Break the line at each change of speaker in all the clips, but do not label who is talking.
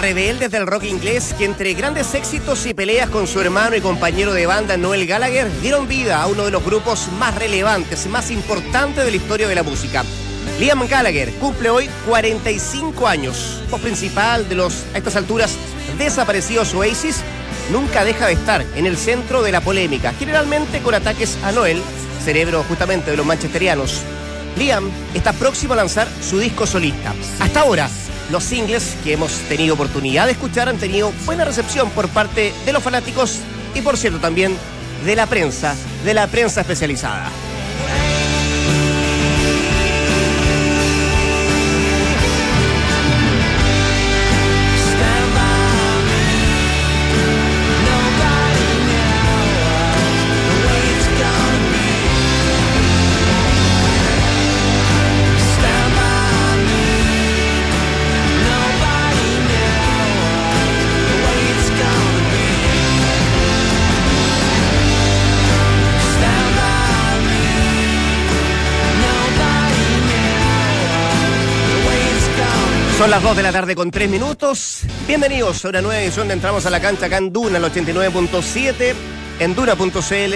rebeldes del rock inglés que entre grandes éxitos y peleas con su hermano y compañero de banda Noel Gallagher dieron vida a uno de los grupos más relevantes, más importantes de la historia de la música. Liam Gallagher cumple hoy 45 años. Voz principal de los, a estas alturas, desaparecidos Oasis, nunca deja de estar en el centro de la polémica, generalmente con ataques a Noel, cerebro justamente de los manchesterianos. Liam está próximo a lanzar su disco solista. Hasta ahora, los singles que hemos tenido oportunidad de escuchar han tenido buena recepción por parte de los fanáticos y por cierto también de la prensa, de la prensa especializada. Son las 2 de la tarde con 3 minutos. Bienvenidos a una nueva edición de Entramos a la Cancha acá en Duna, el 89.7, en Duna.cl,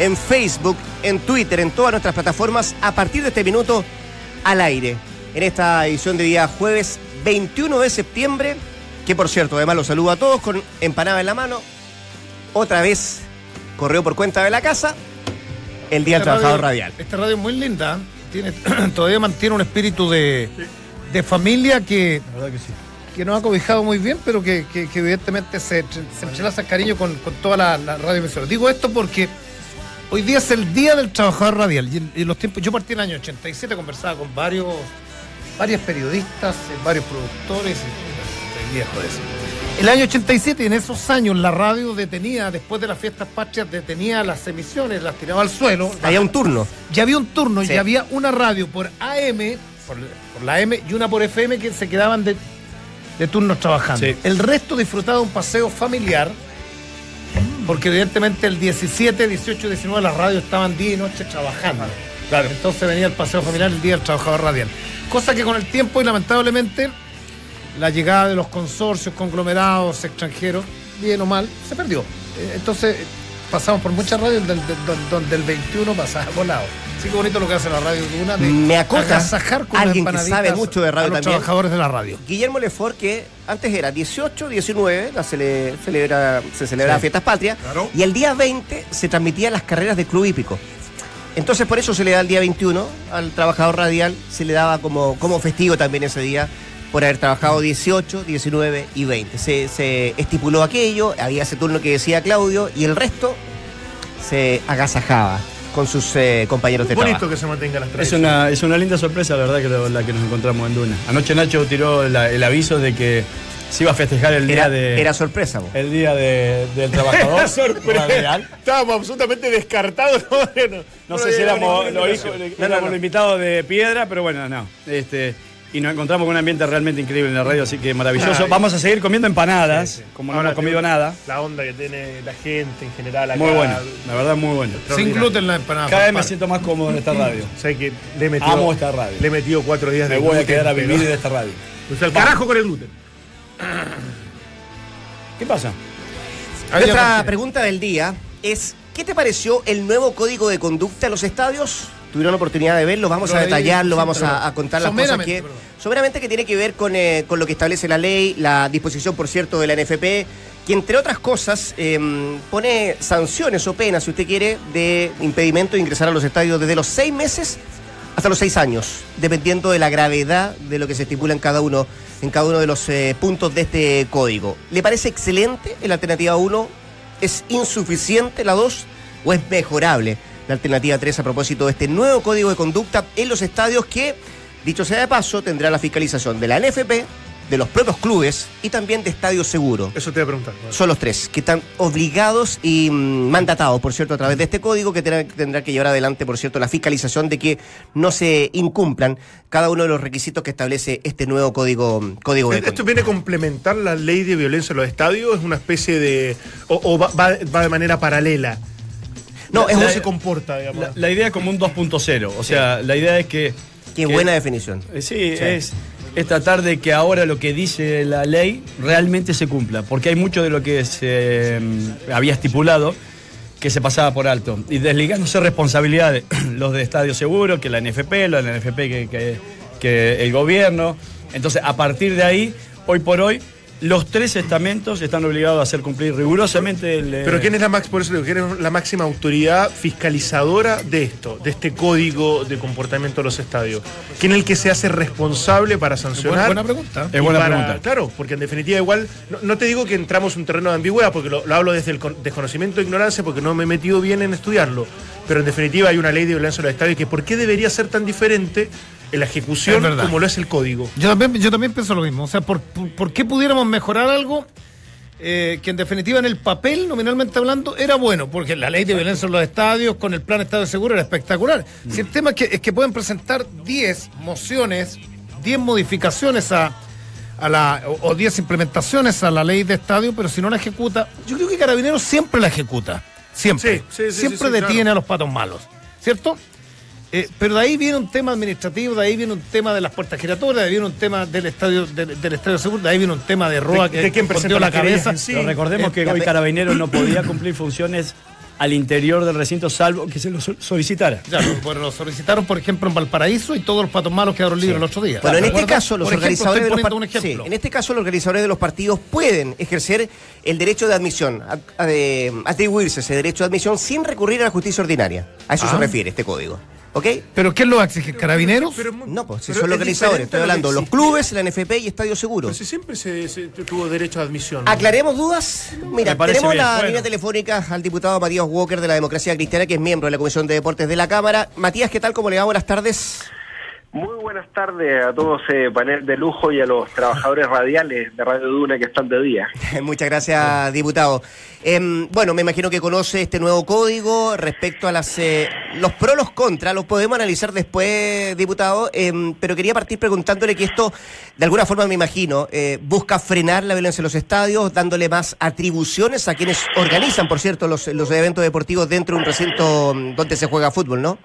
en Facebook, en Twitter, en todas nuestras plataformas, a partir de este minuto al aire. En esta edición de día jueves 21 de septiembre, que por cierto, además los saludo a todos con empanada en la mano. Otra vez, correo por cuenta de la casa, el Día del Trabajador Radial.
Esta radio es muy linda, tiene, todavía mantiene un espíritu de de familia que, que, nos ha cobijado muy bien, pero que, evidentemente se, se entrelaza cariño con, toda la, la radio emisora. Digo esto porque hoy día es el Día del Trabajador Radial y en, los tiempos, yo partí en el año 87, conversaba con varios, varios periodistas, eh, varios productores, y, viejo eso. El año 87, en esos años, la radio detenía, después de las fiestas patrias, detenía las emisiones, las tiraba al suelo.
Había un turno.
Ya había un turno, y ya había una radio por AM por, la M y una por FM que se quedaban de, turnos trabajando. El resto disfrutaba un paseo familiar, porque evidentemente el 17, 18, 19 las radios estaban día y noche trabajando. Claro. Entonces venía el paseo familiar el día del trabajador radial. Cosa que con el tiempo y lamentablemente la llegada de los consorcios, conglomerados extranjeros, bien o mal, se perdió. Eh, entonces pasamos por muchas radios donde el 21 pasaba volado. Sí, qué bonito lo que hace la radio Duna de
Me acoja con alguien que sabe mucho de radio
a los
también.
trabajadores de la radio.
Guillermo Lefort, que antes era 18, 19, la se, celebra, se celebraba Fiestas Patrias, y el día 20 se transmitían las carreras del Club Hípico. Entonces por eso se le da el día 21 al trabajador radial, se le daba como, como festivo también ese día por haber trabajado 18, 19 y 20. Se, se estipuló aquello, había ese turno que decía Claudio y el resto se agasajaba con sus eh, compañeros de
Bonito
trabajo.
que se mantenga las
es una, es una linda sorpresa, la verdad, que la que nos encontramos en Duna. Anoche Nacho tiró el aviso de que se iba a festejar el día de.
Era sorpresa,
El día del trabajador.
Era sorpresa. Estábamos absolutamente descartados.
No, sé si éramos, los invitados de piedra, pero bueno, no. Este, y nos encontramos con un ambiente realmente increíble en la radio, así que maravilloso. Vamos a seguir comiendo empanadas, como no hemos comido nada.
La onda que tiene la gente en general
acá. Muy bueno, la verdad muy bueno.
Sin gluten la empanada.
Cada vez me siento más cómodo en esta radio.
sé que le he metido,
Amo esta radio.
Le he metido cuatro días
de Me voy a quedar a vivir en esta radio.
O sea, el carajo con el gluten.
¿Qué pasa?
Nuestra pregunta del día es, ¿qué te pareció el nuevo código de conducta en los estadios? Tuvieron la oportunidad de verlo, vamos a detallarlo, vamos a, contar las cosas que... Someramente que tiene que ver eh, con, lo que establece la ley, la disposición, por cierto, de la NFP, que entre otras cosas em, pone sanciones o penas, si usted quiere, de impedimento de ingresar a los estadios desde los seis meses hasta los seis años, dependiendo de la gravedad de lo que se estipula en cada uno, en cada uno de los eh, puntos de este código. ¿Le parece excelente la alternativa 1? ¿Es insuficiente la 2? ¿O es mejorable? La alternativa 3 a propósito de este nuevo código de conducta en los estadios que, dicho sea de paso, tendrá la fiscalización de la NFP, de los propios clubes y también de Estadio Seguro.
Eso te voy a preguntar.
Son los tres que están obligados y mm, mandatados, por cierto, a través de este código que tendrá, que llevar adelante, por cierto, la fiscalización de que no se incumplan cada uno de los requisitos que establece este nuevo código, código de
¿Esto viene a complementar la ley de violencia en los estadios? ¿Es una especie de... o, va de manera paralela?
No, es se comporta, digamos. La, idea es como un 2.0. O sea, la idea es que.
Qué buena definición.
Eh, sí, es.
es tratar de que ahora lo que dice la ley realmente se cumpla, porque hay mucho de lo que se mm, había estipulado que se pasaba por alto. Y desligándose responsabilidades, los de Estadio Seguro, que la NFP, los de la NFP que, que el gobierno. Entonces, a partir de ahí, hoy por hoy, los tres estamentos están obligados a hacer cumplir rigurosamente el.
Eh, Pero ¿quién es la por eso ¿quién es la máxima autoridad fiscalizadora de esto, de este código de comportamiento de los estadios? ¿Quién es el que se hace responsable para sancionar?
Buena, pregunta.
Es buena pregunta. Claro, porque en definitiva igual, no, te digo que entramos en un terreno de ambigüedad, porque lo, hablo desde el desconocimiento e ignorancia, porque no me he metido bien en estudiarlo. Pero en definitiva hay una ley de violencia en los estadios que ¿por qué debería ser tan diferente en la ejecución como lo es el código.
Yo también, yo también pienso lo mismo. O sea, ¿por, por, qué pudiéramos mejorar algo eh, que en definitiva en el papel, nominalmente hablando, era bueno? Porque la ley de violencia en los estadios con el plan Estado de Seguro era espectacular. Si el tema es que, es que pueden presentar 10 mociones, 10 modificaciones a, a la, o 10 implementaciones a la ley de estadio, pero si no la ejecuta, yo creo que Carabineros siempre la ejecuta. Siempre. siempre detiene a los patos malos. ¿Cierto? Eh, pero de ahí viene un tema administrativo, de ahí viene un tema de las puertas giratorias, de ahí viene un tema del estadio del, estadio seguro, de ahí viene un tema de Roa que,
que presentó la cabeza.
Pero recordemos que hoy Carabineros no podía cumplir funciones al interior del recinto, salvo que se lo solicitara.
Ya, bueno, lo solicitaron, por ejemplo, en Valparaíso y todos los patos malos quedaron libres el otro día.
Bueno, en este caso, los organizadores de los partidos. en este caso, los organizadores de los partidos pueden ejercer el derecho de admisión, a, atribuirse ese derecho de admisión sin recurrir a la justicia ordinaria. A eso se ah. refiere este código. ¿Ok?
¿Pero quién lo exige? ¿Carabineros?
no, pues si son los organizadores. Estoy hablando los clubes, la NFP y Estadio Seguro.
Pero si siempre se, tuvo derecho a admisión.
¿Aclaremos dudas? Mira, tenemos la línea telefónica al diputado Matías Walker de la Democracia Cristiana, que es miembro de la Comisión de Deportes de la Cámara. Matías, ¿qué tal? ¿Cómo le va? Buenas tardes.
Muy buenas tardes a todos ese panel de lujo y a los trabajadores radiales de Radio Duna que están de día.
Muchas gracias, diputado. Em, bueno, me imagino que conoce este nuevo código respecto a las eh, los pros, los contras, los podemos analizar después, diputado, em, pero quería partir preguntándole que esto, de alguna forma me imagino, eh, busca frenar la violencia en los estadios, dándole más atribuciones a quienes organizan, por cierto, los, los eventos deportivos dentro de un recinto mm, donde se juega fútbol, ¿no?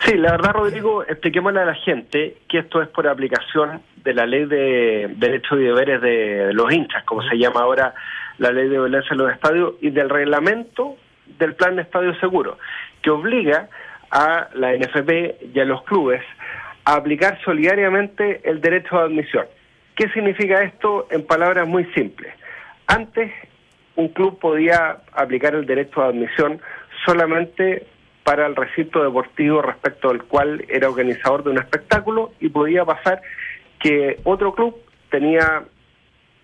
Sí, la verdad, Rodrigo, expliquémosle a la gente que esto es por aplicación de la ley de derechos y deberes de los hinchas, como se llama ahora la ley de violencia en los estadios, y del reglamento del plan de estadio seguro, que obliga a la NFP y a los clubes a aplicar solidariamente el derecho de admisión. ¿Qué significa esto en palabras muy simples? Antes, un club podía aplicar el derecho de admisión solamente para el recinto deportivo respecto al cual era organizador de un espectáculo y podía pasar que otro club tenía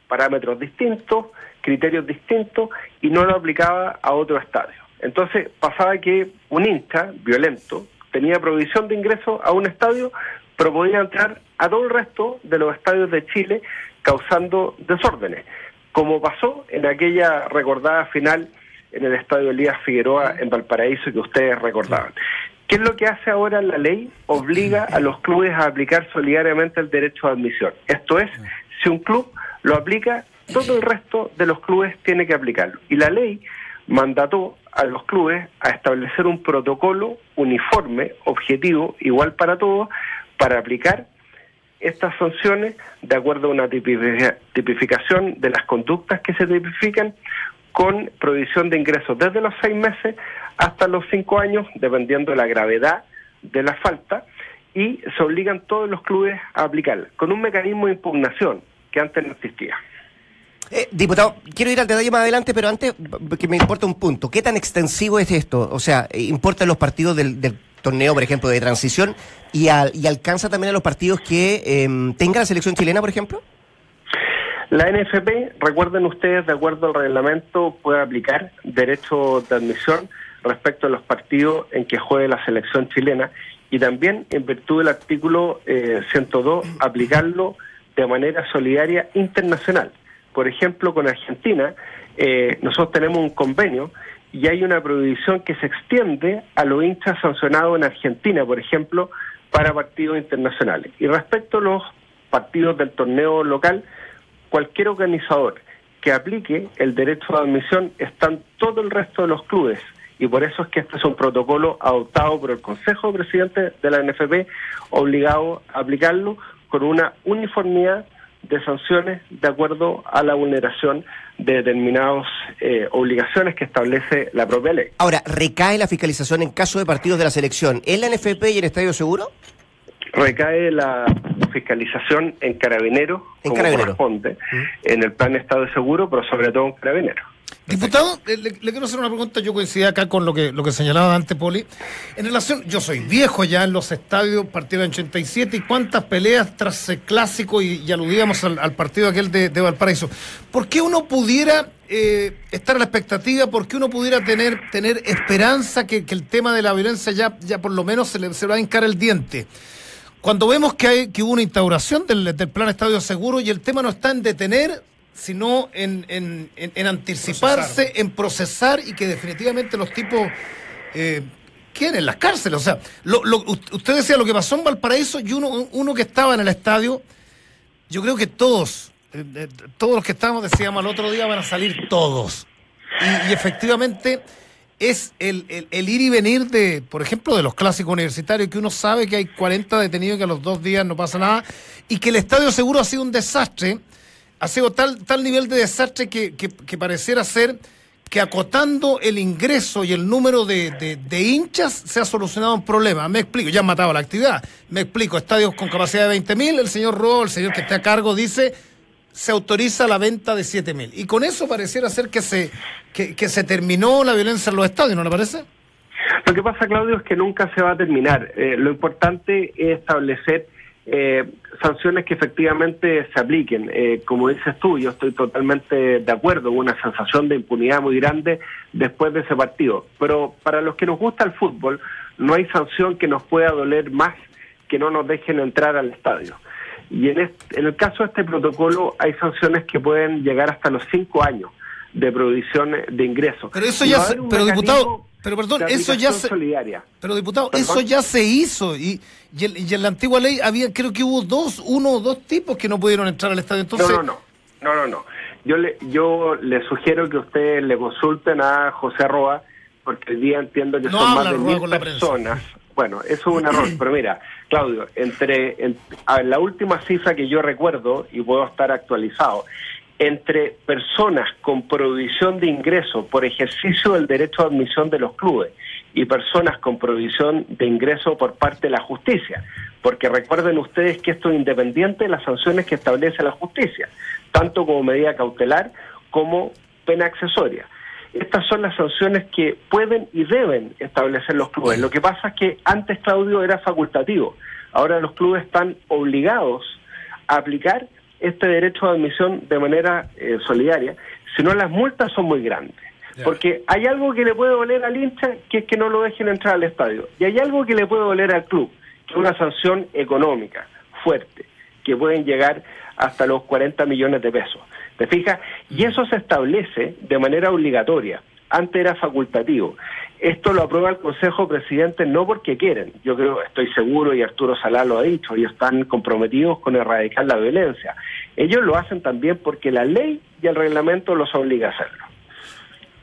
parámetros distintos, criterios distintos y no lo aplicaba a otro estadio. Entonces pasaba que un hincha violento tenía provisión de ingreso a un estadio, pero podía entrar a todo el resto de los estadios de Chile causando desórdenes, como pasó en aquella recordada final en el estadio Elías Figueroa en Valparaíso que ustedes recordaban. ¿Qué es lo que hace ahora la ley? Obliga a los clubes a aplicar solidariamente el derecho de admisión. Esto es, si un club lo aplica, todo el resto de los clubes tiene que aplicarlo. Y la ley mandató a los clubes a establecer un protocolo uniforme, objetivo, igual para todos, para aplicar estas sanciones de acuerdo a una tipificación de las conductas que se tipifican con provisión de ingresos desde los seis meses hasta los cinco años, dependiendo de la gravedad de la falta, y se obligan todos los clubes a aplicarla, con un mecanismo de impugnación que antes no existía.
Eh, diputado, quiero ir al detalle más adelante, pero antes que me importa un punto. ¿Qué tan extensivo es esto? O sea, ¿importa los partidos del, torneo, por ejemplo, de transición y, y alcanza también a los partidos que eh, tenga la selección chilena, por ejemplo?
La NFP, recuerden ustedes, de acuerdo al reglamento, puede aplicar derecho de admisión respecto a los partidos en que juegue la selección chilena y también, en virtud del artículo 102, eh, aplicarlo de manera solidaria internacional. Por ejemplo, con Argentina, eh, nosotros tenemos un convenio y hay una prohibición que se extiende a los hinchas sancionados en Argentina, por ejemplo, para partidos internacionales. Y respecto a los partidos del torneo local, cualquier organizador que aplique el derecho de admisión están todo el resto de los clubes y por eso es que este es un protocolo adoptado por el Consejo de Presidentes de la NFP, obligado a aplicarlo con una uniformidad de sanciones de acuerdo a la vulneración de determinadas eh, obligaciones que establece la propia ley.
Ahora, ¿recae la fiscalización en caso de partidos de la selección en la NFP y en Estadio Seguro?
Recae la fiscalización en Carabinero, como corresponde, mm. en el plan de Estado de Seguro, pero sobre todo en Carabinero.
Diputado, le, quiero hacer una pregunta. Yo coincidí acá con lo que, lo que señalaba Dante Poli. En relación, yo soy viejo ya en los estadios, partido en 87, y cuántas peleas tras el clásico, y, aludíamos al, partido aquel de, Valparaíso. ¿Por qué uno pudiera eh, estar a la expectativa? ¿Por qué uno pudiera tener, tener esperanza que, el tema de la violencia ya, ya por lo menos se le, se va a hincar el diente? Cuando vemos que, hay, que hubo una instauración del, del plan Estadio Seguro y el tema no está en detener sino en, en, en, anticiparse, en procesar y que definitivamente los tipos eh, en las cárceles. O sea, lo, usted decía lo que pasó en Valparaíso y uno, uno que estaba en el estadio, yo creo que todos, eh, eh, todos los que estábamos decíamos al otro día van a salir todos. Y, efectivamente es el, el, ir y venir de, por ejemplo, de los clásicos universitarios, que uno sabe que hay 40 detenidos que a los dos días no pasa nada, y que el estadio seguro ha sido un desastre ha sido tal, tal nivel de desastre que, que, pareciera ser que acotando el ingreso y el número de, de, hinchas se ha solucionado un problema. Me explico, ya han matado la actividad. Me explico, estadios con capacidad de 20.000, el señor Ro, el señor que está a cargo, dice se autoriza la venta de 7.000. Y con eso pareciera ser que se, que, se terminó la violencia en los estadios, ¿no le parece?
Lo que pasa, Claudio, es que nunca se va a terminar. Eh, lo importante es establecer eh, sanciones que efectivamente se apliquen. Eh, como dices tú, yo estoy totalmente de acuerdo, una sensación de impunidad muy grande después de ese partido. Pero para los que nos gusta el fútbol, no hay sanción que nos pueda doler más que no nos dejen entrar al estadio. Y en, en el caso de este protocolo hay sanciones que pueden llegar hasta los cinco años de prohibición de ingresos.
Pero eso ya, pero diputado, pero perdón, eso ya se. Pero diputado, eso ya se hizo y, y, en la antigua ley había, creo que hubo dos, uno o dos tipos que no pudieron entrar al estadio. Entonces...
No, no, no, no, no, Yo le, yo le sugiero que ustedes le consulten a José Roa, porque el día entiendo que son más de mil personas. Bueno, eso es un error, pero mira, Claudio, entre la última cifra que yo recuerdo, y puedo estar actualizado, entre personas con provisión de ingreso por ejercicio del derecho a admisión de los clubes y personas con provisión de ingreso por parte de la justicia. Porque recuerden ustedes que esto es independiente de las sanciones que establece la justicia, tanto como medida cautelar como pena accesoria. Estas son las sanciones que pueden y deben establecer los clubes. Lo que pasa es que antes, Claudio, era facultativo. Ahora los clubes están obligados a aplicar este derecho de admisión de manera eh, solidaria, sino las multas son muy grandes. Porque hay algo que le puede doler al hincha, que es que no lo dejen entrar al estadio. Y hay algo que le puede doler al club, que es una sanción económica fuerte, que pueden llegar hasta los 40 millones de pesos. ¿Te fijas? Y eso se establece de manera obligatoria. Antes era facultativo. Esto lo aprueba el Consejo Presidente no porque quieren, yo creo, estoy seguro y Arturo Salá lo ha dicho, ellos están comprometidos con erradicar la violencia. Ellos lo hacen también porque la ley y el reglamento los obliga a hacerlo.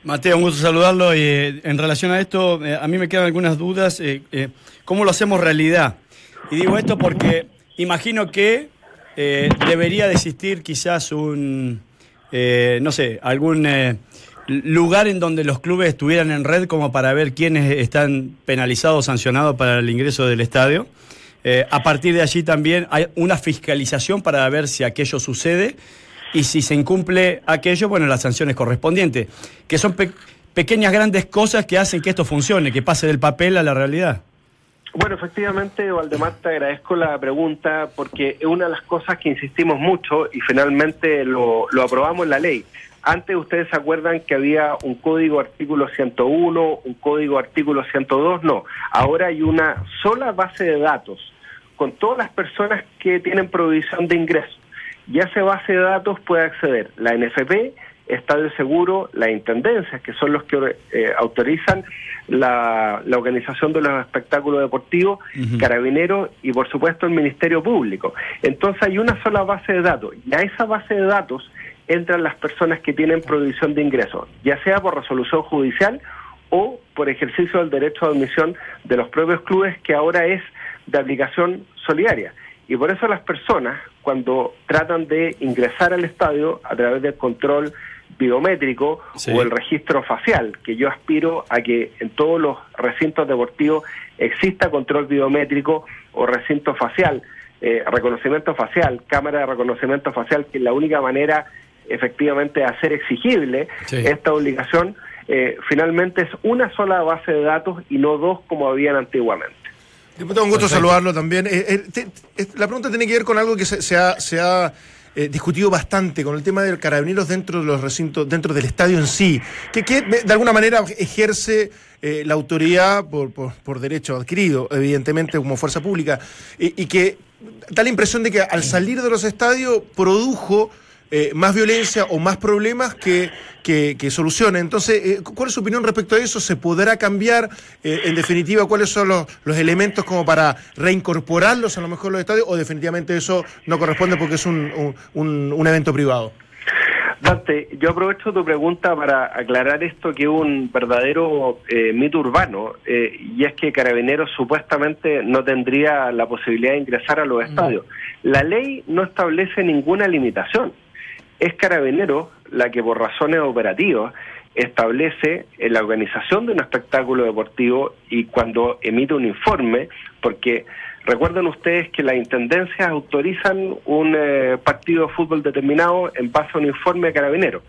Mateo, un gusto saludarlo. Eh, en relación a esto, eh, a mí me quedan algunas dudas. Eh, ¿Cómo lo hacemos realidad? Y digo esto porque imagino que debería de existir quizás un, no sé, algún lugar en donde los clubes estuvieran en red como para ver quiénes están penalizados o sancionados para el ingreso del estadio. Eh, a partir de allí también hay una fiscalización para ver si aquello sucede y si se incumple aquello, bueno, las sanciones correspondientes, que son pequeñas, grandes cosas que hacen que esto funcione, que pase del papel a la realidad.
Bueno, efectivamente, Valdemar, te agradezco la pregunta porque es una de las cosas que insistimos mucho y finalmente lo, lo aprobamos en la ley. Antes ustedes se acuerdan que había un código artículo 101, un código artículo 102, no. Ahora hay una sola base de datos con todas las personas que tienen provisión de ingresos. Y a esa base de datos puede acceder la NFP, Estadio Seguro, la Intendencia, que son los que eh, autorizan la, organización de los espectáculos deportivos, Carabineros y por supuesto el Ministerio Público. Entonces hay una sola base de datos y a esa base de datos entran las personas que tienen provisión de ingresos, ya sea por resolución judicial o por ejercicio del derecho de admisión de los propios clubes, que ahora es de aplicación solidaria. Y por eso las personas, cuando tratan de ingresar al estadio a través del control biométrico o el registro facial, que yo aspiro a que en todos los recintos deportivos exista control biométrico o recinto facial, eh, reconocimiento facial, cámara de reconocimiento facial, que es la única manera efectivamente de hacer exigible esta obligación, eh, finalmente es una sola base de datos y no dos como habían antiguamente.
Diputado, un gusto saludarlo también. Eh, la pregunta tiene que ver con algo que se, se ha eh, discutido bastante con el tema de carabineros dentro de los recintos, dentro del estadio en sí, que, de alguna manera ejerce eh, la autoridad por, por, derecho adquirido, evidentemente como fuerza pública, y que da la impresión de que al salir de los estadios produjo eh, más violencia o más problemas que, que, solucionen. Entonces, eh, ¿cuál es su opinión respecto a eso? ¿Se podrá cambiar? Eh, en definitiva, ¿cuáles son los, los, elementos como para reincorporarlos a lo mejor los estadios? ¿O definitivamente eso no corresponde porque es un, un, un evento privado?
Dante, yo aprovecho tu pregunta para aclarar esto que es un verdadero mito urbano, y es que Carabineros supuestamente no tendría la posibilidad de ingresar a los estadios. La ley no establece ninguna limitación es Carabinero la que por razones operativas establece la organización de un espectáculo deportivo y cuando emite un informe, porque recuerden ustedes que las intendencias autorizan un eh, partido de fútbol determinado en base a un informe de Carabinero.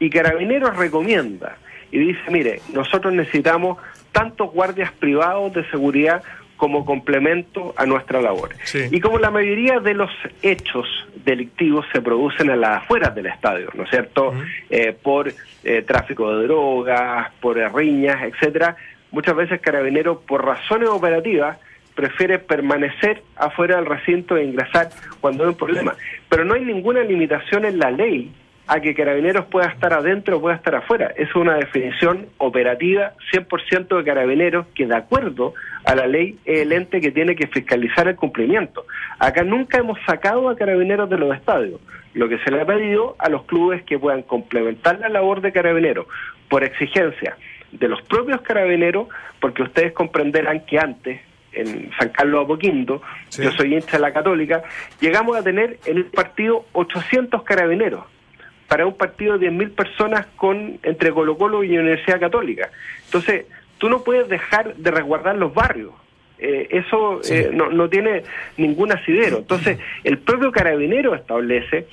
Y Carabineros recomienda y dice, mire, nosotros necesitamos tantos guardias privados de seguridad como complemento a nuestra labor. Y como la mayoría de los hechos delictivos se producen a las afueras del estadio, ¿no es cierto? Eh, por eh, tráfico de drogas, por riñas, etcétera, muchas veces Carabinero, por razones operativas, prefiere permanecer afuera del recinto e ingresar cuando hay un problema. Pero no hay ninguna limitación en la ley a que Carabineros pueda estar adentro o pueda estar afuera. Es una definición operativa 100% de Carabineros que de acuerdo a la ley es el ente que tiene que fiscalizar el cumplimiento. Acá nunca hemos sacado a Carabineros de los estadios. Lo que se le ha pedido a los clubes que puedan complementar la labor de Carabineros por exigencia de los propios Carabineros, porque ustedes comprenderán que antes en San Carlos Apoquindo, yo soy hincha de la Católica, llegamos a tener en el partido 800 carabineros para un partido de 10.000 personas con entre Colo Colo y Universidad Católica. Entonces, tú no puedes dejar de resguardar los barrios. Eh, eso eh, no, no tiene ningún asidero. Entonces, el propio carabinero establece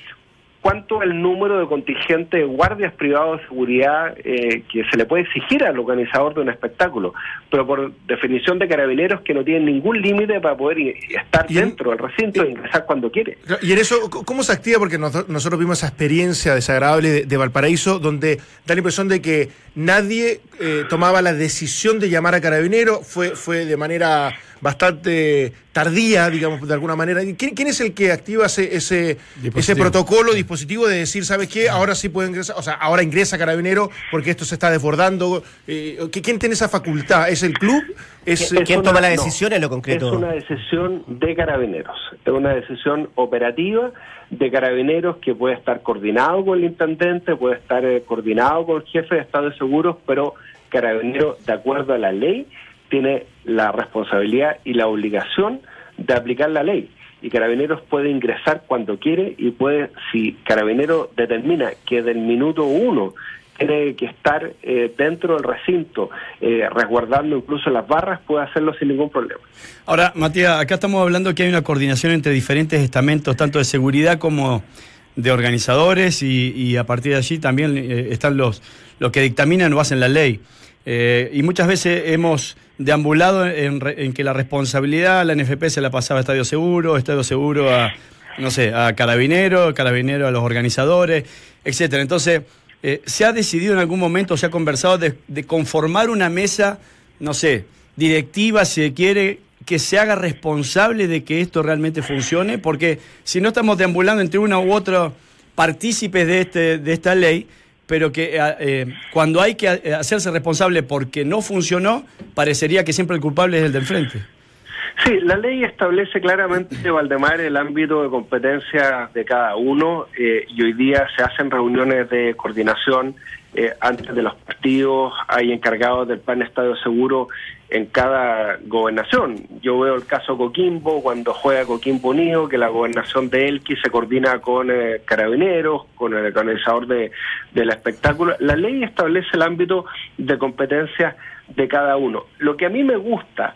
cuánto es el número de contingente de guardias privados de seguridad eh, que se le puede exigir al organizador de un espectáculo, pero por definición de carabineros que no tienen ningún límite para poder estar dentro del recinto e ingresar cuando quiere.
Y en eso, ¿cómo se activa? Porque nosotros vimos esa experiencia desagradable de, Valparaíso, donde da la impresión de que nadie eh, tomaba la decisión de llamar a carabineros, fue, fue de manera bastante tardía, digamos, de alguna manera. ¿Quién, quién es el que activa ese, ese, ese protocolo, dispositivo de decir, ¿sabes qué? Ahora sí puede ingresar, o sea, ahora ingresa Carabinero porque esto se está desbordando. Eh, ¿Quién tiene esa facultad? ¿Es el club? ¿Es,
¿Quién toma la decisión en lo concreto?
Es una decisión de Carabineros, es una decisión operativa de Carabineros que puede estar coordinado con el intendente, puede estar eh, coordinado con el jefe de Estado de Seguros, pero Carabinero, de acuerdo a la ley, tiene la responsabilidad y la obligación de aplicar la ley. Y Carabineros puede ingresar cuando quiere y puede, si Carabinero determina que del minuto uno tiene que estar eh, dentro del recinto, eh, resguardando incluso las barras, puede hacerlo sin ningún problema.
Ahora, Matías, acá estamos hablando que hay una coordinación entre diferentes estamentos, tanto de seguridad como de organizadores, y, a partir de allí también eh, están los, los que dictaminan o hacen la ley. Y muchas veces hemos deambulado en, en, que la responsabilidad la NFP se la pasaba a Estadio Seguro, Estadio Seguro a, no sé, a Carabinero, Carabinero a los organizadores, etcétera. Entonces, eh, ¿se ha decidido en algún momento, se ha conversado de, conformar una mesa, no sé, directiva, si quiere, que se haga responsable de que esto realmente funcione? Porque si no estamos deambulando entre una u otra partícipes de, este, de esta ley, pero que eh, eh, cuando hay que eh, hacerse responsable porque no funcionó, parecería que siempre el culpable es el del frente.
Sí, la ley establece claramente, Valdemar, el ámbito de competencia de cada uno y hoy día se hacen reuniones de coordinación antes de los partidos, hay encargados del plan Estadio Seguro en cada gobernación. Yo veo el caso Coquimbo, cuando juega Coquimbo Unido, que la gobernación de Elqui se coordina con eh, carabineros, con el organizador de, del espectáculo. La ley establece el ámbito de competencia de cada uno. Lo que a mí me gusta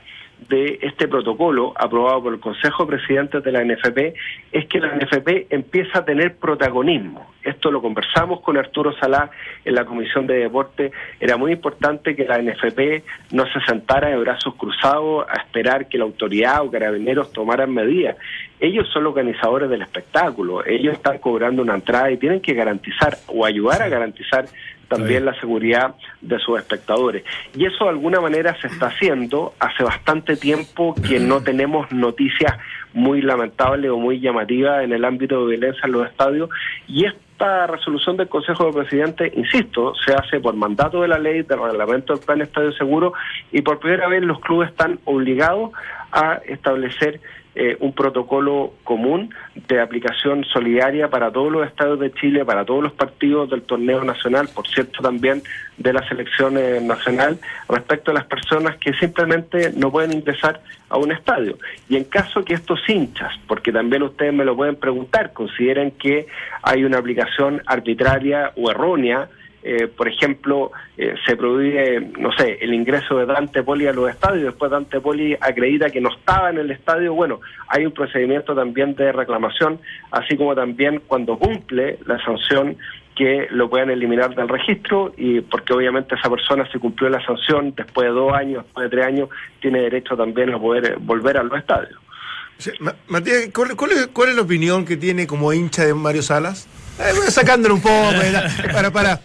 de este protocolo aprobado por el Consejo de Presidentes de la NFP es que la NFP empieza a tener protagonismo. Esto lo conversamos con Arturo Salá en la Comisión de Deporte. Era muy importante que la NFP no se sentara de brazos cruzados a esperar que la autoridad o carabineros tomaran medidas. Ellos son los organizadores del espectáculo, ellos están cobrando una entrada y tienen que garantizar o ayudar a garantizar también la seguridad de sus espectadores. Y eso de alguna manera se está haciendo. Hace bastante tiempo que no tenemos noticias muy lamentables o muy llamativas en el ámbito de violencia en los estadios. Y esta resolución del Consejo de Presidentes, insisto, se hace por mandato de la ley, del reglamento del Plan Estadio Seguro, y por primera vez los clubes están obligados a establecer eh, un protocolo común de aplicación solidaria para todos los estados de Chile, para todos los partidos del torneo nacional, por cierto también de la selección eh, nacional, respecto a las personas que simplemente no pueden ingresar a un estadio. Y en caso que estos hinchas, porque también ustedes me lo pueden preguntar, consideren que hay una aplicación arbitraria o errónea, eh, por ejemplo, eh, se prohíbe, no sé, el ingreso de Dante Poli a los estadios, después Dante Poli acredita que no estaba en el estadio, bueno, hay un procedimiento también de reclamación, así como también cuando cumple la sanción que lo puedan eliminar del registro y porque obviamente esa persona si cumplió la sanción después de dos años, después de tres años, tiene derecho también a poder volver a los estadios.
Matías, ¿cuál, cuál es la opinión que tiene como hincha de Mario Salas? Eh, sacándolo un poco, para, para,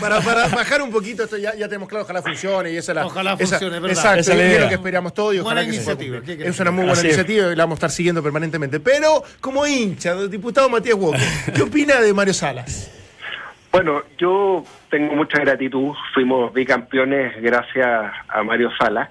para, para, bajar un poquito, esto ya, ya tenemos claro, ojalá funcione y esa la,
Ojalá funcione,
¿verdad? Exacto, es lo que esperamos todos y ojalá
buena iniciativa,
es una muy buena iniciativa y la vamos a estar siguiendo permanentemente. Pero, como hincha, diputado Matías Walker, ¿qué opina de Mario Salas?
Bueno, yo tengo mucha gratitud, fuimos bicampeones gracias a Mario Salas.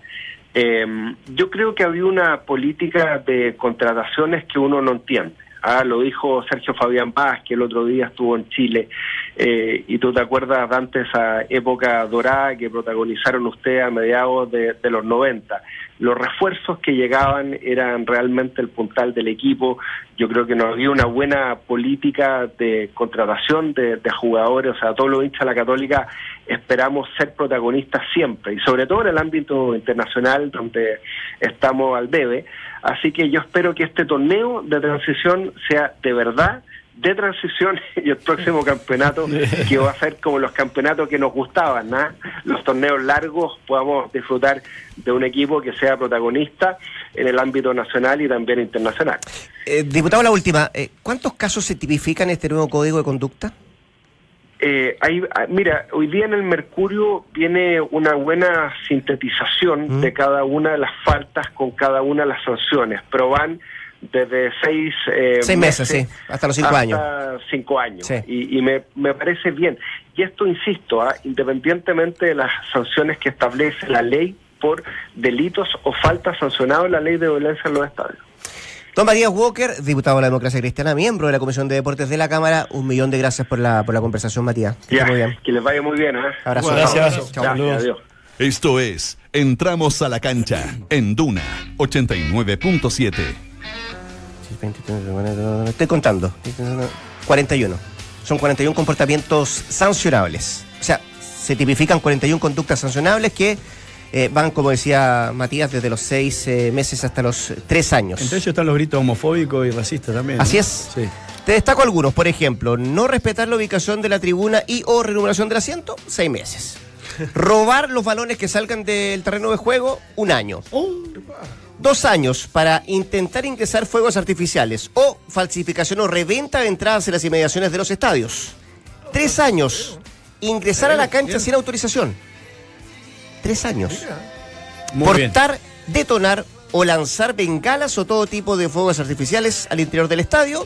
Eh, yo creo que había una política de contrataciones que uno no entiende. Ah, lo dijo Sergio Fabián Paz, que el otro día estuvo en Chile. Eh, y tú te acuerdas de antes esa época dorada que protagonizaron ustedes a mediados de, los 90. Los refuerzos que llegaban eran realmente el puntal del equipo. Yo creo que no había una buena política de contratación de, de jugadores. O sea, todos los hinchas de la Católica esperamos ser protagonistas siempre y sobre todo en el ámbito internacional donde estamos al debe. Así que yo espero que este torneo de transición sea de verdad de transición y el próximo campeonato que va a ser como los campeonatos que nos gustaban, ¿no? los torneos largos, podamos disfrutar de un equipo que sea protagonista en el ámbito nacional y también internacional.
Eh, diputado, la última, eh, ¿cuántos casos se tipifican en este nuevo código de conducta?
Eh, ah, mira, hoy día en el Mercurio viene una buena sintetización mm. de cada una de las faltas con cada una de las sanciones, pero van desde seis,
eh, seis meses, sí, hasta los cinco años.
Cinco años. Y, me, me, parece bien. Y esto, insisto, ¿ah? independientemente de las sanciones que establece la ley por delitos o faltas sancionados en la ley de violencia en los estadios.
Don María Walker, diputado de la Democracia Cristiana, miembro de la Comisión de Deportes de la Cámara, un millón de gracias por la, por la conversación, Matías.
Que, que les vaya muy bien. ¿eh?
Abrazo.
gracias.
Chao,
adiós. Esto es Entramos a la cancha en Duna 89.7.
Estoy contando. 41. Son 41 comportamientos sancionables. O sea, se tipifican 41 conductas sancionables que eh, van, como decía Matías, desde los seis eh, meses hasta los tres años.
Entre ellos están los gritos homofóbicos y racistas también.
Así es. Sí. Te destaco algunos, por ejemplo, no respetar la ubicación de la tribuna y o renumeración del asiento, seis meses. Robar los balones que salgan del terreno de juego, un año. Oh. Dos años para intentar ingresar fuegos artificiales o falsificación o reventa de entradas en las inmediaciones de los estadios. Tres años. Ingresar a la cancha sin autorización tres años. Portar, detonar o lanzar bengalas o todo tipo de fuegos artificiales al interior del estadio.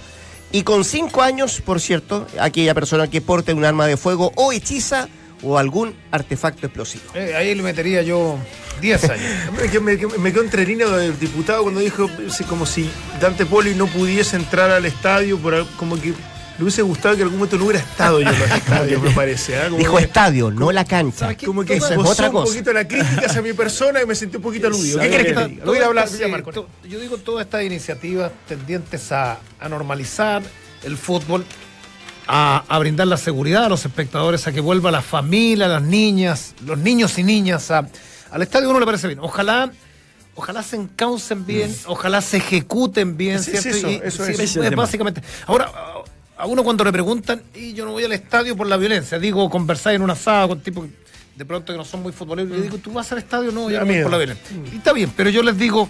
Y con cinco años, por cierto, aquella persona que porte un arma de fuego o hechiza o algún artefacto explosivo.
Eh, ahí le metería yo 10 años. me, quedó entre líneas del diputado cuando dijo como si Dante Poli no pudiese entrar al estadio por como que me hubiese gustado que en algún momento no hubiera estado yo en los estadios, me parece. ¿eh?
Dijo estadio, no la cancha.
Como que es otra cosa. un poquito la crítica hacia mi persona y me sentí un poquito aludido. ¿Qué crees que Voy a hablar, Yo digo todas estas iniciativas tendientes a, a normalizar el fútbol, a, a, brindar la seguridad a los espectadores, a que vuelva la familia, las niñas, los niños y niñas a, al estadio, uno le parece bien. Ojalá ojalá se encaucen bien, mm. ojalá se ejecuten bien, ¿cierto? eso, es, básicamente. Ahora, a uno cuando le preguntan, y yo no voy al estadio por la violencia, digo, conversar en un asado con tipos de pronto que no son muy futboleros, le mm. digo, ¿tú vas al estadio? No, yo no voy por la violencia. Mm. Y está bien, pero yo les digo,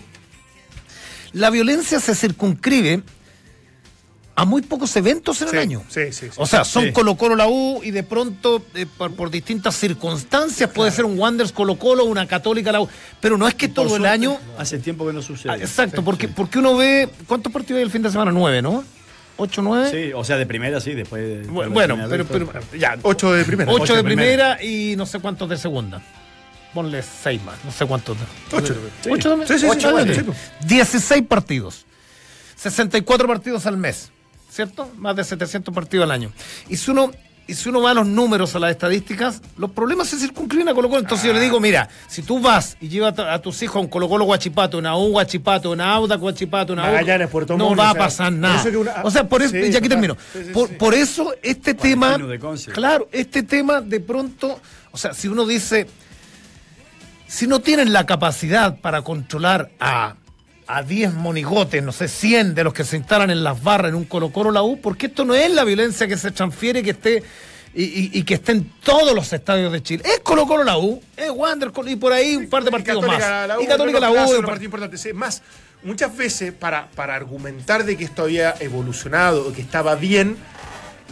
la violencia se circunscribe a muy pocos eventos en el año.
Sí, sí,
O sea, son Colo Colo la U y de pronto, eh, por, distintas circunstancias, puede ser un Wanderers Colo Colo, una Católica la U. Pero no es que todo el año.
Hace tiempo que no sucede. Ah,
exacto, porque, porque uno ve. ¿Cuántos partidos hay el fin de semana? Nueve, ¿no? ¿Ocho, nueve?
Sí, o sea, de primera sí, después
de. Bueno, pero, pero, ya. Ocho de primera. Ocho, de, primera, y no sé cuántos de segunda. Ponle seis más, no sé cuántos.
Ocho.
Sí. ¿Ocho de sí, sí, Ocho de 16 partidos. 64 partidos al mes. ¿cierto? Más de 700 partidos al año. Y si uno y si uno va a los números, a las estadísticas, los problemas se circunscriben a Colo Colo. Entonces yo le digo, mira, si tú vas y llevas a, tus hijos a un Colo Colo Guachipato, una U Guachipato, una Auda Guachipato, una
Puerto
no va a pasar nada. o sea, por eso, ya aquí termino. por, eso este tema, claro, este tema de pronto, o sea, si uno dice, si no tienen la capacidad para controlar a a 10 monigotes, no sé, 100 de los que se instalan en las barras en un Colo Colo la U, porque esto no es la violencia que se transfiere que esté y, que esté en todos los estadios de Chile. Es Colo Colo la U, es Wander y por ahí un par de partidos más.
y Católica la U. Es un partido importante. Más, muchas veces para, para argumentar de que esto había evolucionado o que estaba bien,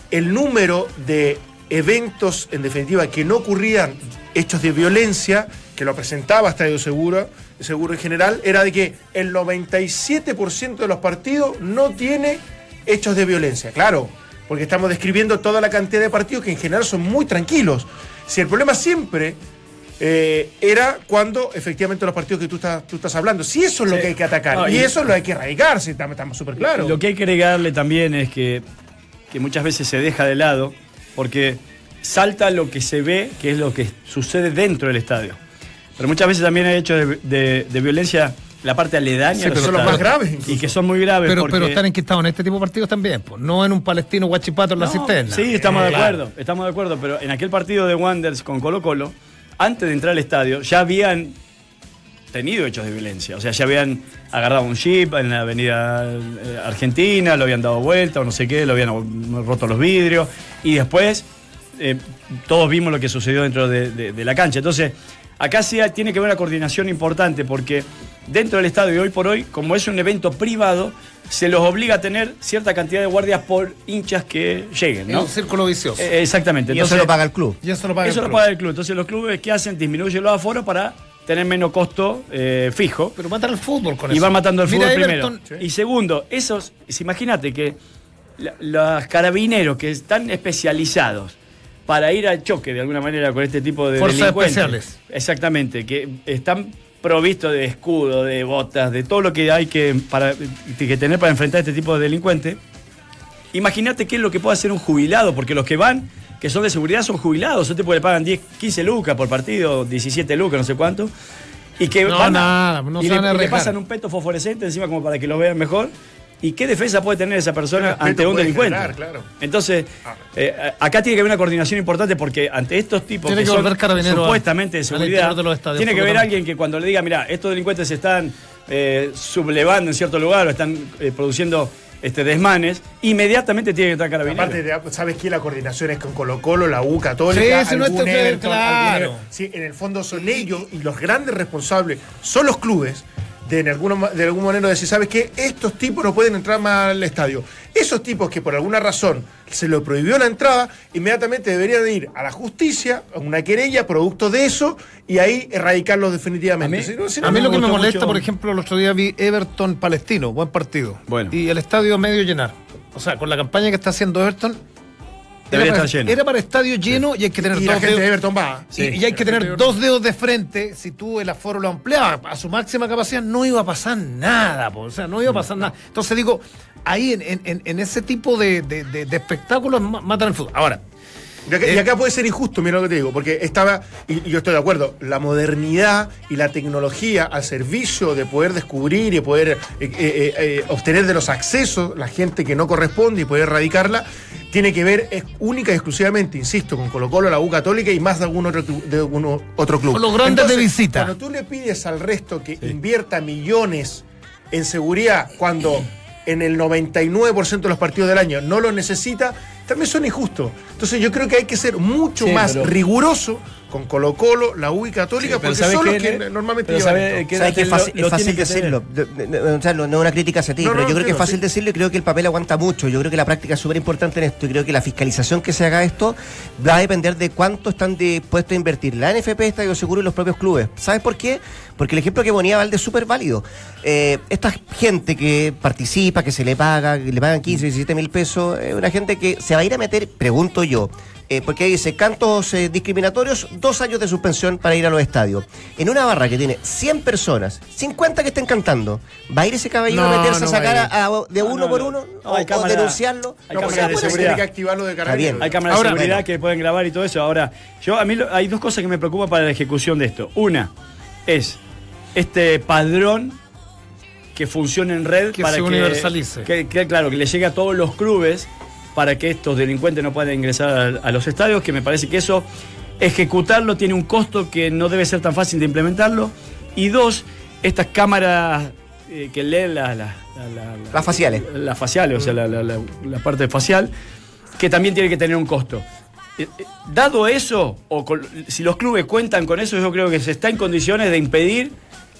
el número de eventos, en definitiva, que no ocurrían hechos de violencia, que lo presentaba Estadio Seguro, Seguro en general, era de que el 97% de los partidos no tiene hechos de violencia. Claro, porque estamos describiendo toda la cantidad de partidos que en general son muy tranquilos. Si el problema siempre eh, era cuando efectivamente los partidos que tú estás, tú estás hablando. Si eso es lo que hay que atacar. y, eso lo hay que erradicar, si estamos súper claros.
Lo que hay que agregarle también es que, que muchas veces se deja de lado, porque salta lo que se ve, que es lo que sucede dentro del estadio. Pero muchas veces también hay hechos de, violencia la parte aledaña.
que son los más graves.
Y que son muy graves.
Pero, pero están enquistados en este tipo de partidos también, pues, no en un palestino guachipato en la cisterna.
Sí, estamos de acuerdo, estamos de acuerdo, pero en aquel partido de Wanderers con Colo Colo, antes de entrar al estadio, ya habían tenido hechos de violencia. O sea, ya habían agarrado un jeep en la avenida eh, Argentina, lo habían dado vuelta o no sé qué, lo habían roto los vidrios. Y después eh, todos vimos lo que sucedió dentro de la cancha. Entonces, Acá sí tiene que haber una coordinación importante porque dentro del estadio hoy por hoy, como es un evento privado, se los obliga a tener cierta cantidad de guardias por hinchas que lleguen, ¿no?
Es un círculo vicioso.
Eh, exactamente.
Y eso lo paga el club.
Y eso lo paga, el, club. lo paga el club. Entonces los clubes, ¿qué hacen? Disminuyen los aforos para tener menos costo eh, fijo.
Pero matan al fútbol con
eso.
Y
van matando al fútbol primero. Y segundo, esos, imagínate que los carabineros que están especializados para ir al choque de alguna manera con este tipo de
Fuerzas especiales.
Exactamente, que están provistos de escudo, de botas, de todo lo que hay que, para, que tener para enfrentar a este tipo de delincuentes. Imagínate qué es lo que puede hacer un jubilado, porque los que van, que son de seguridad, son jubilados. Este tipo le pagan 10, 15 lucas por partido, 17 lucas, no sé cuánto. Y que
no, nada, no
y, le, pasan un peto fosforescente encima como para que lo vean mejor. ¿Y qué defensa puede tener esa persona ante un delincuente? Entonces, ah. eh, acá tiene que haber una coordinación importante porque ante estos tipos
que, son
supuestamente de seguridad, tiene que haber alguien que cuando le diga, mira, estos delincuentes se están eh, sublevando en cierto lugar o están eh, produciendo este, desmanes, inmediatamente tiene que estar carabinero.
Aparte, ¿sabes qué? La coordinación es con Colo Colo, la U Católica, sí, algún no claro. sí, en el fondo son ellos y los grandes responsables son los clubes de, en alguna, de algún manera decir, ¿sabes qué? Estos tipos no pueden entrar más al estadio. Esos tipos que por alguna razón se lo prohibió la entrada, inmediatamente deberían ir a la justicia, a una querella, producto de eso, y ahí erradicarlos definitivamente.
A mí, lo que me molesta, por ejemplo, el otro día vi Everton Palestino, buen partido. Bueno. Y el estadio medio llenar. O sea, con la campaña que está haciendo Everton, era para, estadio lleno y hay que tener
dos dedos.
Y, hay que tener dos dedos de frente. Si tú el aforo lo ampliabas a su máxima capacidad, no iba a pasar nada. O sea, no iba a pasar nada. Entonces digo, ahí en, ese tipo de, de espectáculos matan el fútbol. Ahora,
y acá, eh, puede ser injusto, mira lo que te digo, porque estaba, y, yo estoy de acuerdo, la modernidad y la tecnología al servicio de poder descubrir y poder eh, eh, obtener de los accesos la gente que no corresponde y poder erradicarla, tiene que ver es única y exclusivamente, insisto, con Colo Colo, la U Católica y más de algún otro, de algún otro club. Con
los grandes de visita.
Cuando tú le pides al resto que invierta millones en seguridad cuando en el 99% de los partidos del año no lo necesita, también son injustos. Entonces yo creo que hay que ser mucho más riguroso con Colo Colo, la UI Católica, porque son los que normalmente llevan
es fácil, decirlo. o sea, no, es una crítica hacia ti, pero yo creo que es fácil decirlo y creo que el papel aguanta mucho. Yo creo que la práctica es súper importante en esto y creo que la fiscalización que se haga esto va a depender de cuánto están dispuestos a invertir la NFP, Estadio Seguro y los propios clubes. ¿Sabes por qué? Porque el ejemplo que ponía Valde es súper válido. Eh, esta gente que participa, que se le paga, que le pagan 15, 17 mil pesos, es una gente que se va a ir a meter, pregunto yo, eh, porque dice cantos eh, discriminatorios, dos años de suspensión para ir a los estadios. En una barra que tiene 100 personas, 50 que estén cantando, ¿va a ir ese caballero a meterse a sacar de uno por uno o, denunciarlo?
Hay cámaras de seguridad. que activarlo de Hay cámaras de seguridad que pueden grabar y todo eso. Ahora, yo a mí hay dos cosas que me preocupan para la ejecución de esto. Una es este padrón que funcione en red
que
para
se universalice.
Que, claro, que le llegue a todos los clubes para que estos delincuentes no puedan ingresar a, los estadios, que me parece que eso, ejecutarlo tiene un costo que no debe ser tan fácil de implementarlo. Y dos, estas cámaras eh, que leen las
faciales.
Las faciales, o sea, la, parte facial, que también tiene que tener un costo. Eh, eh, dado eso, o si los clubes cuentan con eso, yo creo que se está en condiciones de impedir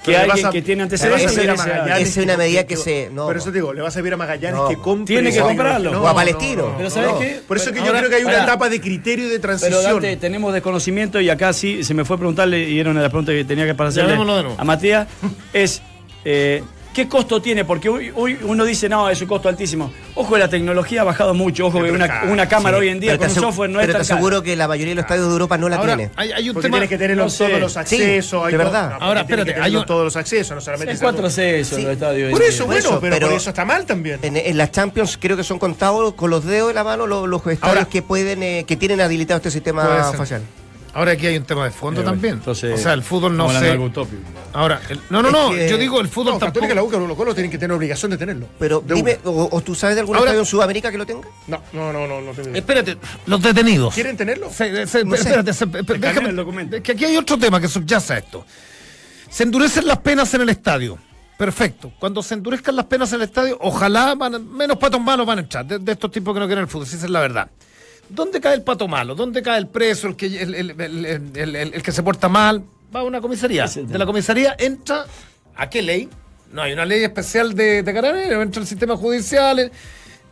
que alguien que tiene antecedentes.
Esa es una medida que se.
No, Pero eso te digo, le vas a pedir a Magallanes que compre.
Tiene que comprarlo.
o a Palestino.
Pero ¿sabes qué? Por eso que yo creo que hay una etapa de criterio y de transición.
Pero Dante, tenemos desconocimiento y acá sí se me fue a preguntarle, y era una de las preguntas que tenía que hacerle a Matías, es. Eh, ¿Qué costo tiene? Porque hoy, uno dice, no, es un costo altísimo. Ojo, la tecnología ha bajado mucho. Ojo, que una, cámara hoy en día con software no
es
tan
te aseguro que la mayoría de los estadios de Europa no la tiene.
Hay, un Porque tema... tienes que tener todos los accesos.
de verdad.
Ahora, espérate, hay todos los accesos, no solamente...
Hay cuatro accesos los estadios.
Por eso, bueno, pero, por eso está mal también.
En, las Champions creo que son contados con los dedos de la mano los, estadios que pueden eh, que tienen habilitado este sistema facial.
Ahora aquí hay un tema de fondo también. o sea, el fútbol no se. Ahora, no, no, no. yo digo el fútbol no,
tampoco. que la UCA los Colo tienen que tener obligación de tenerlo.
Pero dime, o, tú sabes de algún estadio en Sudamérica que lo tenga?
No, no, no, no. no
Espérate, los detenidos.
¿Quieren tenerlo?
espérate, déjame, el documento. Que aquí hay otro tema que subyace esto. Se endurecen las penas en el estadio. Perfecto. Cuando se endurezcan las penas en el estadio, ojalá menos patos malos van a echar de, de estos tipos que no quieren el fútbol, si esa es la verdad. ¿Dónde cae el pato malo? ¿Dónde cae el preso, el que, el, que se porta mal? Va a una comisaría. De la comisaría entra. ¿A qué ley? No hay una ley especial de, de carabineros, entra el sistema judicial.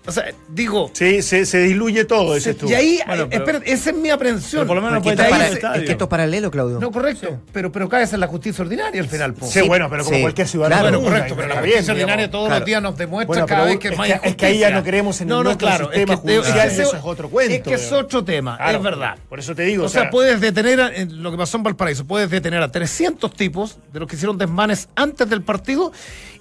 O sea, digo.
Sí, se, se diluye todo, ese
Y ahí, bueno, esa es mi aprehensión.
por lo menos puede para, es que esto es paralelo, Claudio.
No, correcto. Pero, pero caes en la justicia ordinaria al final.
Sí, bueno, pero como cualquier ciudadano.
Claro, bueno, correcto. Pero la justicia ordinaria todos los días nos demuestra cada vez que es más
Es que ahí ya no creemos en el claro, sistema judicial, eso es otro cuento.
Es que es otro tema, es verdad.
Por eso te digo.
O sea, puedes detener, lo que pasó en Valparaíso, puedes detener a 300 tipos de los que hicieron desmanes antes del partido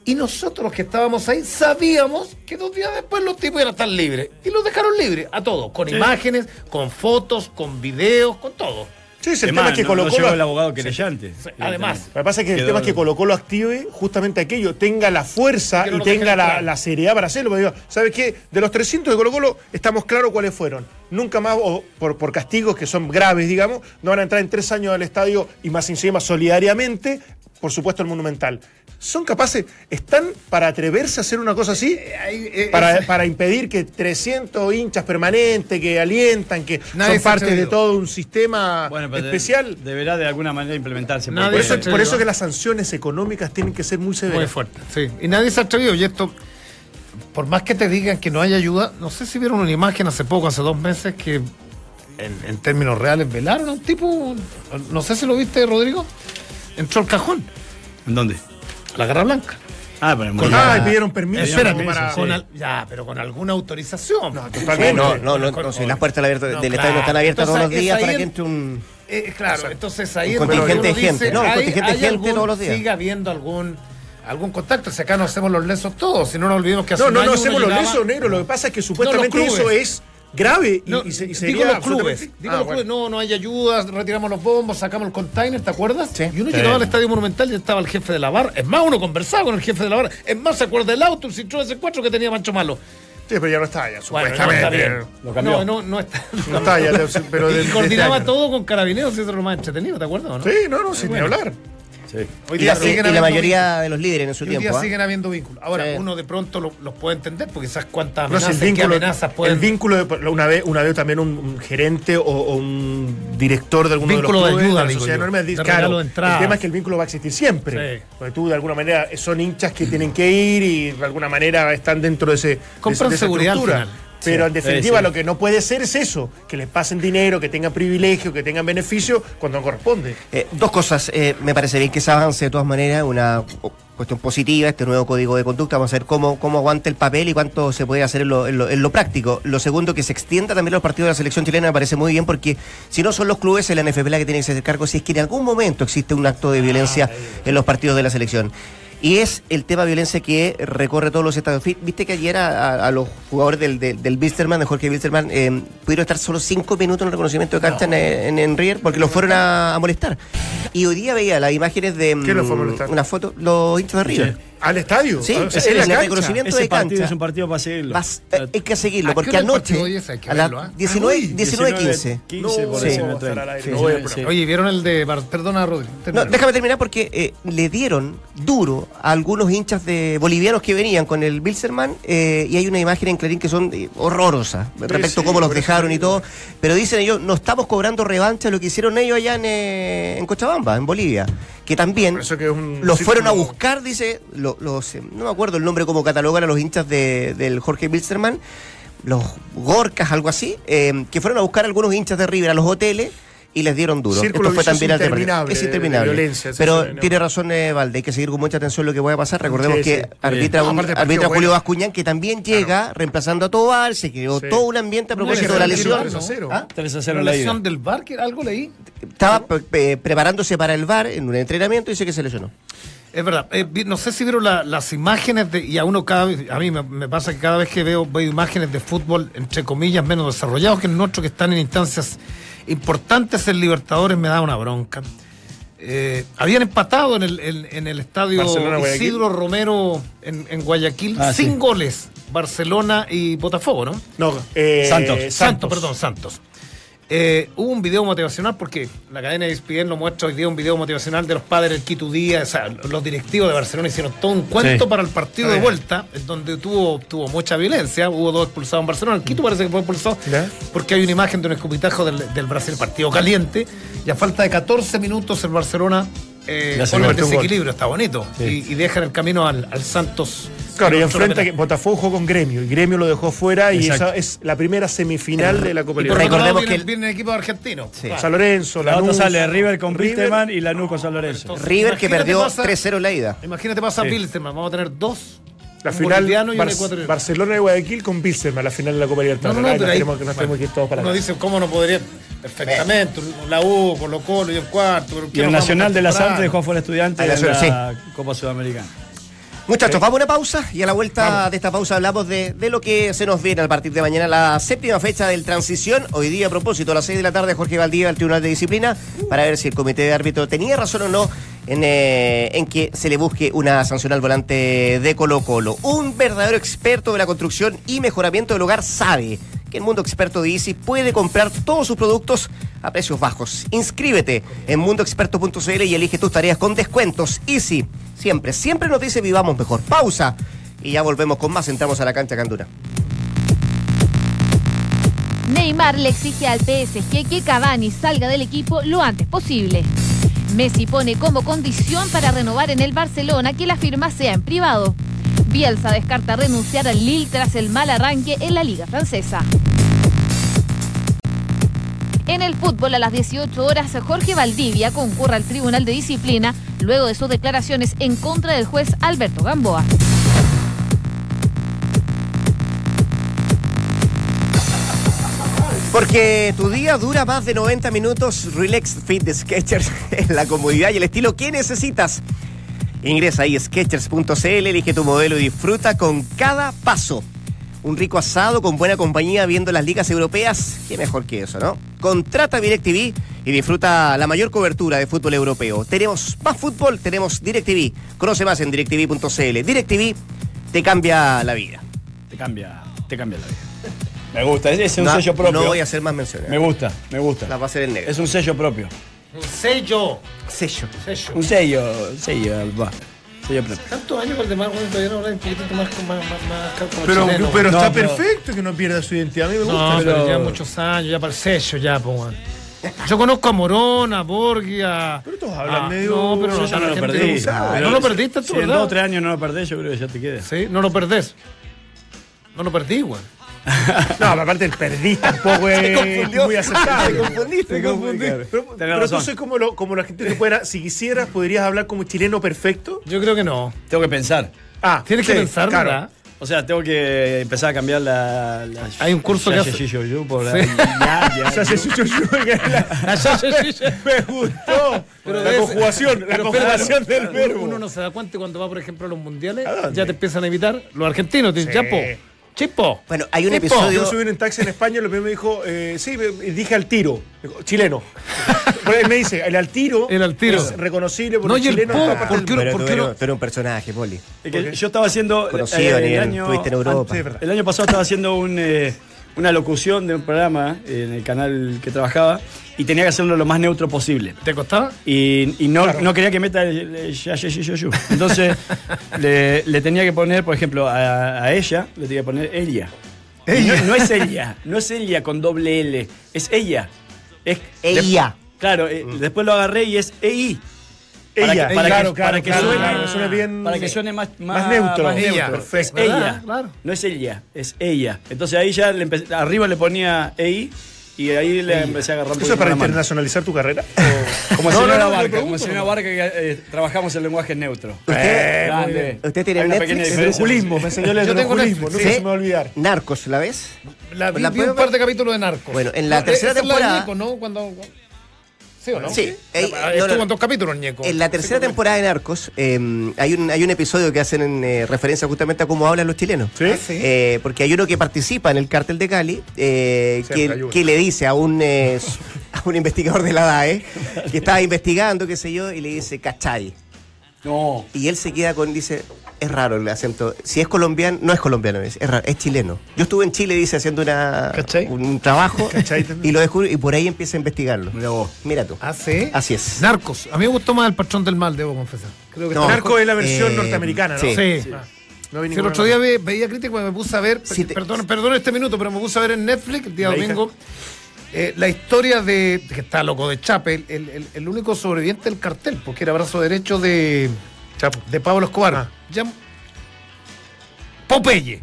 y nosotros que estábamos ahí sabíamos que dos días después los tipos iban a estar libres. Y los dejaron libres a todos, con imágenes, con fotos, con videos, con todo.
Sí, el tema es que colocó
el abogado querellante.
Además.
Lo que pasa es que el tema es que colocó lo active justamente aquello, tenga la fuerza y tenga la, seriedad para hacerlo. Porque ¿sabes qué? De los 300 de Colo Colo estamos claros cuáles fueron. Nunca más, o por, por castigos que son graves, digamos, no van a entrar en tres años al estadio y más encima solidariamente, por supuesto el Monumental son capaces, están para atreverse a hacer una cosa así, eh, eh, para, impedir que 300 hinchas permanentes que alientan, que son parte de todo un sistema especial.
deberá de alguna manera implementarse.
por, eso, por eso que las sanciones económicas tienen que ser muy severas. Muy
fuertes, sí. Y nadie se ha atrevido, y esto, por más que te digan que no hay ayuda, no sé si vieron una imagen hace poco, hace dos meses, que en, en términos reales velaron a un tipo, no sé si lo viste, Rodrigo, entró al cajón.
¿En dónde?
La Garra Blanca. Ah, pero con ah, pidieron permiso. Espérate, para, ya, pero con alguna autorización.
No, totalmente. No, no, no, no si las puertas del estadio no están abiertas todos los días para que entre un.
Eh, claro, entonces ahí.
Un contingente de gente, no, un contingente de gente todos los días.
Siga habiendo algún algún contacto. Si acá no hacemos los lesos todos, si no nos olvidemos que hace
No, no, no hacemos los lesos, negro. Lo que pasa es que supuestamente eso es grave y, y,
se, digo los clubes, digo ah, los clubes, no, no hay ayudas, retiramos los bombos, sacamos el container, ¿te acuerdas? Sí. Y uno llegaba al estadio monumental y estaba el jefe de la barra. Es más, uno conversaba con el jefe de la barra. Es más, se acuerda del auto, el Citroën C4 que tenía Mancho Malo.
Sí, pero ya no está ya, supuestamente.
no, no, no está. No está ya, pero y coordinaba todo con carabineros y eso es lo más entretenido, ¿te acuerdas? ¿no?
Sí, no, no, sin ni hablar.
Hoy día y, la, mayoría de los líderes en su tiempo. Hoy día
¿ah? siguen habiendo vínculos. Ahora, uno de pronto los puede entender porque quizás cuántas amenazas, el vínculo, amenazas pueden...
El vínculo, una vez, una vez también un, gerente o, un director de alguno
vínculo
de
los clubes de, ayuda, de la
dice, claro, el tema es que el vínculo va a existir siempre. Porque tú de alguna manera son hinchas que tienen que ir y de alguna manera están dentro de ese
Compran de, seguridad
pero en definitiva lo que no puede ser es eso, que les pasen dinero, que tengan privilegio, que tengan beneficio cuando no corresponde.
Eh, dos cosas, eh, me parece bien que se avance de todas maneras, una cuestión positiva, este nuevo código de conducta, vamos a ver cómo, cómo aguanta el papel y cuánto se puede hacer en lo, en lo, práctico. Lo segundo, que se extienda también los partidos de la selección chilena, me parece muy bien, porque si no son los clubes, el NFP la que tiene que hacer cargo, si es que en algún momento existe un acto de violencia ah, en los partidos de la selección. Y es el tema de violencia que recorre todos los estados. Viste que ayer a, los jugadores del, del, del Bilsterman, de Jorge Bilsterman, eh, pudieron estar solo cinco minutos en el reconocimiento de cancha en, en, Rier porque los fueron a, molestar. Y hoy día veía las imágenes de.
¿Qué los fue a molestar?
Una foto, los hinchas de River.
¿Al estadio?
Sí,
ah,
es el reconocimiento de
cancha. es un partido para seguirlo.
Eh, hay que seguirlo, porque anoche, a las 19, 19, 15.
15
por Oye, ¿vieron el de... Perdona, Rodri.
No, déjame terminar porque eh, le dieron duro a algunos hinchas de bolivianos que venían con el Bilserman eh, y hay una imagen en Clarín que son eh, horrorosas respecto a cómo los dejaron y todo. Pero dicen ellos, no estamos cobrando revancha de lo que hicieron ellos allá en, en Cochabamba, en Bolivia que también los fueron a buscar, dice, los, eh, no me acuerdo el nombre como catalogan a los hinchas de, del Jorge Bilsterman, los Gorcas, algo así, eh, que fueron a buscar a algunos hinchas de River a los hoteles y les dieron duro.
Esto fue también interminable,
es interminable. pero tiene razón eh, Valde, hay que seguir con mucha atención lo que pueda pasar. Recordemos que arbitra, arbitra Julio Bascuñán, que también llega reemplazando a Tobar, se creó todo un ambiente a propósito de la lesión. 3 a 0.
¿Ah? la lesión del VAR, que algo leí.
Estaba preparándose para el VAR en un entrenamiento y dice que se lesionó.
Es verdad. Eh, no sé si vieron las imágenes de, y a uno cada vez, a mí me, pasa que cada vez que veo, veo imágenes de fútbol, entre comillas, menos desarrollados que el nuestro, que están en instancias importantes en Libertadores, me da una bronca. Eh, habían empatado en el, en, el estadio Isidro Romero en, Guayaquil ah, sin goles Barcelona y Botafogo, ¿no?
No,
eh, Santos. Santos, perdón, Santos. Eh, hubo un video motivacional porque la cadena de ESPN lo muestra hoy día un video motivacional de los padres del Quito Díaz, o sea, los directivos de Barcelona hicieron todo un cuento para el partido de vuelta, donde tuvo, tuvo mucha violencia, hubo dos expulsados en Barcelona, el Quito parece que fue expulsado porque hay una imagen de un escupitajo del, del Brasil, partido caliente, y a falta de 14 minutos el Barcelona eh, pone el desequilibrio, está bonito, y, y dejan el camino al, al Santos
Claro, y enfrenta que Botafogo jugó con Gremio y Gremio lo dejó fuera y esa es la primera semifinal de la Copa
Libertadores. Recordemos que viene el equipo argentino.
San Lorenzo,
la otra sale River con Wilstermann y Lanús con San Lorenzo.
River que perdió 3-0 la ida.
Imagínate pasa sí. vamos a tener dos
la final y Barcelona y Guayaquil con Pilsen la final de la Copa Libertadores. No, no, no, pero ahí, que no
bueno, que todos para Uno dice, ¿cómo no podría? Perfectamente, la U, Colo Colo y el cuarto.
y el Nacional de las Artes dejó fuera estudiante de la Copa Sudamericana.
Muchachos, vamos a una pausa y a la vuelta de esta pausa hablamos de, lo que se nos viene a partir de mañana, la séptima fecha del transición. Hoy día, a propósito, a las 6 de la tarde, Jorge Valdía al Tribunal de Disciplina para ver si el comité de árbitro tenía razón o no en, eh, en, que se le busque una sanción al volante de Colo Colo. Un verdadero experto de la construcción y mejoramiento del hogar sabe que el mundo experto de Easy puede comprar todos sus productos a precios bajos. Inscríbete en mundoexperto.cl y elige tus tareas con descuentos. Easy, siempre, siempre nos dice vivamos mejor. Pausa y ya volvemos con más. Entramos a la cancha Candura.
Neymar le exige al PSG que Cavani salga del equipo lo antes posible. Messi pone como condición para renovar en el Barcelona que la firma sea en privado. Bielsa descarta renunciar al Lille tras el mal arranque en la liga francesa. En el fútbol a las 18 horas, Jorge Valdivia concurre al Tribunal de Disciplina luego de sus declaraciones en contra del juez Alberto Gamboa.
Porque tu día dura más de 90 minutos, Relax Fit de Sketchers la comodidad y el estilo que necesitas. Ingresa ahí sketchers.cl, elige tu modelo y disfruta con cada paso. Un rico asado con buena compañía viendo las ligas europeas, qué mejor que eso, ¿no? Contrata DirecTV y disfruta la mayor cobertura de fútbol europeo. Tenemos más fútbol, tenemos DirecTV. Conoce más en directv.cl. DirecTV te cambia la vida.
Te cambia, te cambia la vida. Me gusta, es un sello propio.
No voy a hacer más menciones.
Me gusta, me gusta.
La va a hacer en negro.
Es un sello propio.
Un sello.
Sello.
sello. Un sello, sello, va.
¿Tantos años con el demás bueno, todavía no habla un poquito más, más, más, más
Pero, pero está perfecto que no pierda su identidad. A mí me gusta.
No, pero, ya muchos años, ya para el sello, ya, pues, yo conozco a Morón, a Borgia.
Pero todos hablan medio.
No, pero no,
ya no lo perdí.
No lo perdiste tú,
si en dos o tres años no lo perdés, yo creo que ya te quedas.
Sí, no lo perdés. No lo perdí, güey.
no, aparte el perdí tampoco es muy aceptable.
Te confundiste, te confundiste.
Pero, pero tú soy como, lo, como la gente que pueda, si quisieras, ¿podrías hablar como chileno perfecto?
Yo creo que no.
Tengo que pensar.
Ah, tienes que pensar, claro. ¿verdad?
O sea, tengo que empezar a cambiar la. la
Hay un curso que hace.
por
sí.
ya, ya, Me gustó. Pero la conjugación, la conjugación del verbo.
Uno no se da cuenta cuando va, por ejemplo, a los mundiales, ya te empiezan a invitar los argentinos. Te dicen, ya, po. Chipo.
Bueno, hay un episodio.
Yo subí en taxi en España y lo primero me dijo, eh, sí, dije al tiro. chileno. él me dice, el al tiro.
El al tiro.
Es reconocible por
no,
el chileno.
El po, ¿por qué,
pero,
¿por qué
tú, eres, un personaje, Poli.
yo estaba haciendo.
Conocido eh, el año, en Europa.
el año pasado estaba haciendo un. Eh, una locución de un programa en el canal que trabajaba y tenía que hacerlo lo más neutro posible.
¿Te costaba?
Y, y no, no, quería que meta el, ya, ya, ya, ya, Entonces le, le, tenía que poner, por ejemplo, a, a ella, le tenía que poner ella. ¿Ella? No, no, es ella, no es ella con doble L, es ella. Es
ella.
De, claro, eh, mm. después lo agarré y es EI.
Para ella,
para
claro,
que,
claro,
para que suene,
claro, suene bien,
para que suene más,
más, más neutro.
Más
ella,
neutro.
Perfecto.
Es ella, no es ella, es ella. Entonces ahí ya le empecé, arriba le ponía EI y ahí le empecé a agarrar
¿Eso es para internacionalizar tu carrera?
como no, señora no, no, Barca, como señora Barca que eh, trabajamos el lenguaje neutro.
¿Usted, eh, ¿usted tiene Netflix?
El julismo, me enseñó el julismo, no se me va a olvidar.
Narcos, ¿la ves?
La vi, la vi un par de capítulos de Narcos.
Bueno, en la tercera temporada...
¿no? Cuando ¿Sí o no?
Sí.
Eh, Estuvo no, en dos capítulos, Ñeco.
En la tercera temporada de Narcos eh, hay, un, hay un episodio que hacen en, eh, referencia justamente a cómo hablan los chilenos.
Sí.
¿Ah, sí? Eh, porque hay uno que participa en el cártel de Cali eh, que, que, le dice a un, eh, a un investigador de la DAE que estaba investigando, qué sé yo, y le dice, ¿cachai?
No.
Y él se queda con, dice, es raro el acento. Si es colombiano, no es colombiano, es, es raro, es chileno. Yo estuve en Chile, dice, haciendo una, un, un, trabajo y lo descubrí y por ahí empieza a investigarlo.
Mira, vos.
Mira tú.
¿Ah, sí?
Así es.
Narcos. A mí me gustó más el patrón del mal, debo confesar.
Creo que no, Narcos es la versión eh, norteamericana, ¿no?
Sí. sí. sí. Ah. No el otro día ve, veía crítica y me puse a ver, sí, te... perdón, perdón este minuto, pero me puse a ver en Netflix el día la domingo eh, la historia de, que está loco de Chape, el, el, el, único sobreviviente del cartel, porque era brazo derecho de, Chapo. de Pablo Escobar. Ah. Ya, Popeye.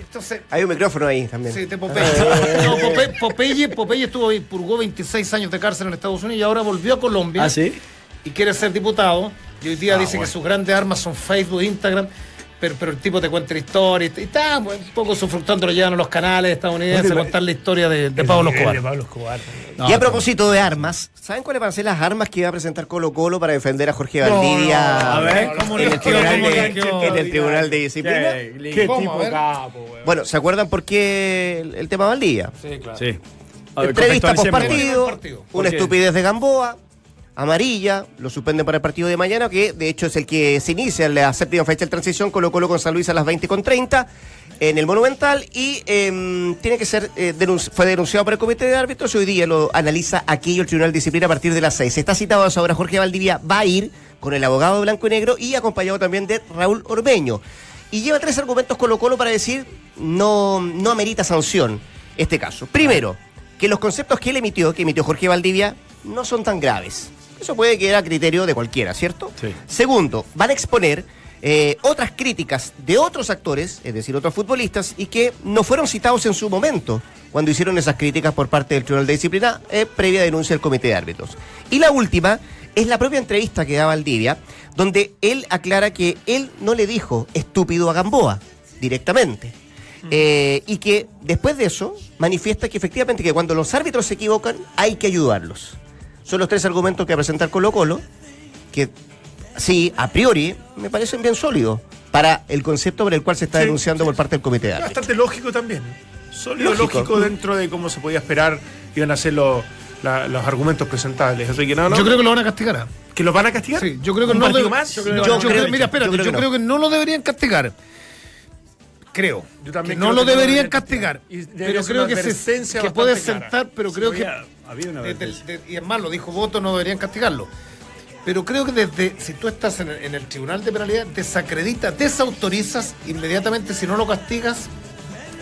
Entonces, Hay un micrófono ahí también.
Sí, de Popeye. no, Popeye, Popeye, Popeye estuvo ahí, purgó 26 años de cárcel en Estados Unidos y ahora volvió a Colombia.
¿Ah, sí?
Y quiere ser diputado. Y hoy día ah, dice bueno. que sus grandes armas son Facebook, Instagram. Pero, pero, el tipo te cuenta la historia y está un poco sufructando, lo llevan a los canales estadounidenses a contar la historia de, de Pablo Escobar.
De Pablo Escobar.
No, y a propósito de armas, ¿saben cuáles van a ser las armas que iba a presentar Colo Colo para defender a Jorge Valdivia
no, a ver, ¿cómo
en, el tribunal de, en el Tribunal de Disciplina?
¿Qué, qué tipo capo,
weón. Bueno, ¿se acuerdan por qué el, el tema Valdivia?
Sí, claro.
Sí.
Entrevista post partido, una estupidez de Gamboa amarilla, lo suspenden para el partido de mañana, que de hecho es el que se inicia en la séptima fecha de transición, Colo Colo con San Luis a las 20 con 30 en el Monumental y eh, tiene que ser eh, fue denunciado por el comité de árbitros y hoy día lo analiza aquí el Tribunal de Disciplina a partir de las 6. Está citado a esa hora Jorge Valdivia, va a ir con el abogado blanco y negro y acompañado también de Raúl Orbeño. Y lleva tres argumentos Colo Colo para decir no, no amerita sanción este caso. Primero, que los conceptos que él emitió, que emitió Jorge Valdivia, no son tan graves. Eso puede quedar a criterio de cualquiera, ¿cierto?
Sí.
Segundo, van a exponer eh, otras críticas de otros actores, es decir, otros futbolistas, y que no fueron citados en su momento cuando hicieron esas críticas por parte del Tribunal de Disciplina, eh, previa denuncia del Comité de Árbitros. Y la última es la propia entrevista que da Valdivia, donde él aclara que él no le dijo estúpido a Gamboa directamente. Eh, y que después de eso manifiesta que efectivamente que cuando los árbitros se equivocan hay que ayudarlos. Son los tres argumentos que va a presentar Colo Colo, que sí, a priori, me parecen bien sólidos para el concepto por el cual se está denunciando por parte del comité de.
Bastante lógico también. Sólido, lógico. dentro de cómo se podía esperar que iban a ser los, argumentos presentables.
Yo creo que lo van a castigar. ¿ah?
¿Que lo van a castigar?
Sí, yo creo que no. Más? Yo creo, mira, espérate, yo creo, que, no. lo deberían castigar creo. Yo también no lo deberían castigar. pero creo que, se, que puede sentar, pero creo que. Y es más, lo dijo Voto, no deberían castigarlo. Pero creo que desde, si tú estás en el, Tribunal de Penalidad, desacredita, desautorizas inmediatamente, si no lo castigas,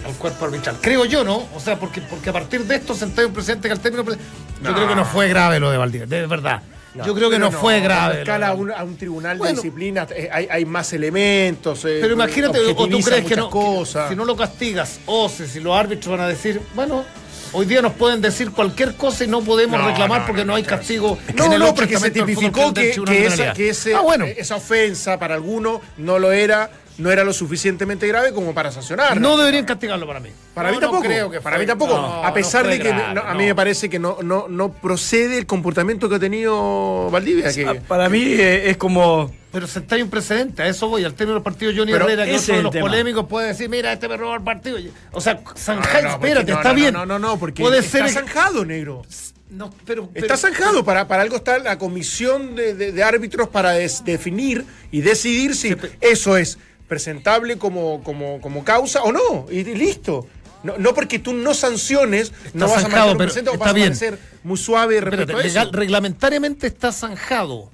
al cuerpo arbitral. Creo yo, ¿no? O sea, porque, porque a partir de esto sentáis un presidente que al término. Yo creo que no fue grave lo de Valdivia, de verdad. Yo creo que no, fue grave.
Escala a un, a un tribunal de disciplina eh, hay, hay, más elementos.
Eh, pero imagínate, o tú crees que no, cosas. si no lo castigas, o si los árbitros van a decir, bueno, Hoy día nos pueden decir cualquier cosa y no podemos reclamar porque no, hay castigo.
No, no, porque se tipificó que, esa, que ah, bueno. esa ofensa para alguno no lo era no era lo suficientemente grave como para sancionar.
No deberían castigarlo para mí.
Para mí tampoco. creo que para mí tampoco. a pesar de que a mí me parece que no, no, no procede el comportamiento que ha tenido Valdivia. Que,
para mí eh, es como.
Pero se está un precedente, a eso voy. Al término del partido, Johnny Herrera, que es uno de los polémicos, puede decir: Mira, este me robó el partido. O sea, zanjado, espérate, está bien.
No, no, no, porque puede está zanjado, negro. No, pero, está zanjado, para, para algo está la comisión de, de, árbitros para definir y decidir si eso es presentable como, como, como causa o no, y, listo. No, no, porque tú no sanciones, no vas a mantener presente o vas a ser muy suave respecto
Reglamentariamente está zanjado,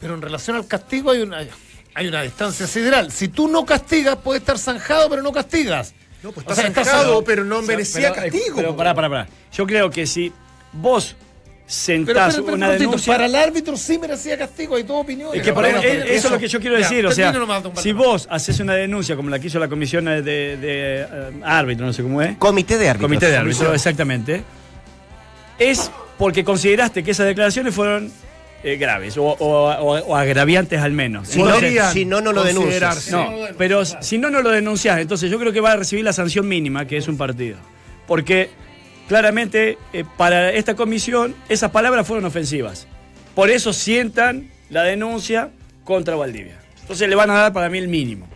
pero en relación al castigo hay una, hay una distancia sideral. Si tú no castigas, puede estar zanjado, pero no castigas.
No, pues está zanjado, pero no merecía castigo.
Pero pará, pará, pará. Yo creo que si vos sentás una denuncia.
Para el árbitro sí merecía castigo, hay toda opinión.
Es que eso, es lo que yo quiero decir. o sea, si vos haces una denuncia como la que hizo la comisión de, de, eh, árbitro, no sé cómo es.
Comité de árbitro.
Comité de árbitro, exactamente. Es porque consideraste que esas declaraciones fueron eh, graves o, agraviantes al menos.
Si, no, si no, no lo denuncias.
No, pero si no, no lo denuncias, entonces yo creo que va a recibir la sanción mínima, que es un partido. Porque claramente eh, para esta comisión esas palabras fueron ofensivas. Por eso sientan la denuncia contra Valdivia. Entonces le van a dar para mí el mínimo.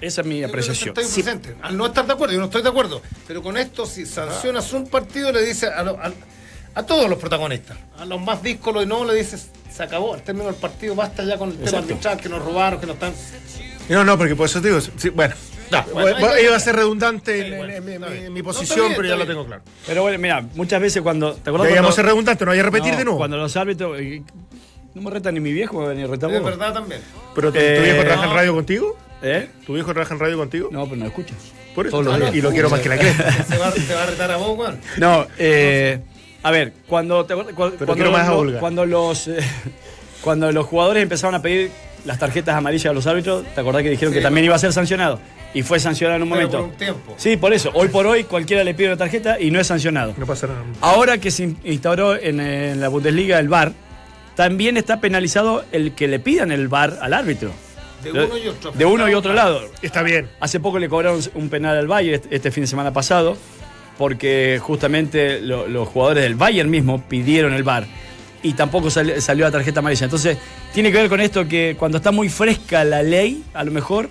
Esa es mi apreciación.
Estoy presente. Al no estar de acuerdo, yo no estoy de acuerdo. Pero con esto, si sancionas un partido, le dices a, todos los protagonistas, a los más díscolos y no, le dices, se acabó, al término del partido, basta ya con el tema arbitral, que nos robaron, que nos están.
No, no, porque por eso te digo, bueno, iba a ser redundante en, mi, posición, pero ya lo tengo claro.
Pero bueno, mira, muchas veces cuando.
¿Te acuerdas? Cuando, a ser redundante, no hay a repetir de nuevo.
Cuando los árbitros. Eh, no me reta ni mi viejo ni reta
Es verdad también.
¿Pero tu, viejo trabaja en radio contigo? ¿Eh? ¿Tu viejo trabaja en radio contigo?
No, pero no escucha.
Por eso. y lo quiero más que la cresta.
¿Se va, a retar a vos, Juan?
No, eh. A ver, cuando, cuando, los, cuando, los, eh, cuando los jugadores empezaron a pedir las tarjetas amarillas a los árbitros, ¿te acordás que dijeron que también iba a ser sancionado? y fue sancionado en un momento.
Por un tiempo.
Sí, por eso. Hoy por hoy cualquiera le pide una tarjeta y no es sancionado.
No pasa nada.
Ahora que se instauró en, la Bundesliga el VAR, también está penalizado el que le pidan el VAR al árbitro.
De uno y otro.
De uno y otro lado.
Está bien.
Hace poco le cobraron un penal al Bayern este, este fin de semana pasado, porque justamente los jugadores del Bayern mismo pidieron el VAR y tampoco salió, salió la tarjeta amarilla. Entonces, tiene que ver con esto que cuando está muy fresca la ley, a lo mejor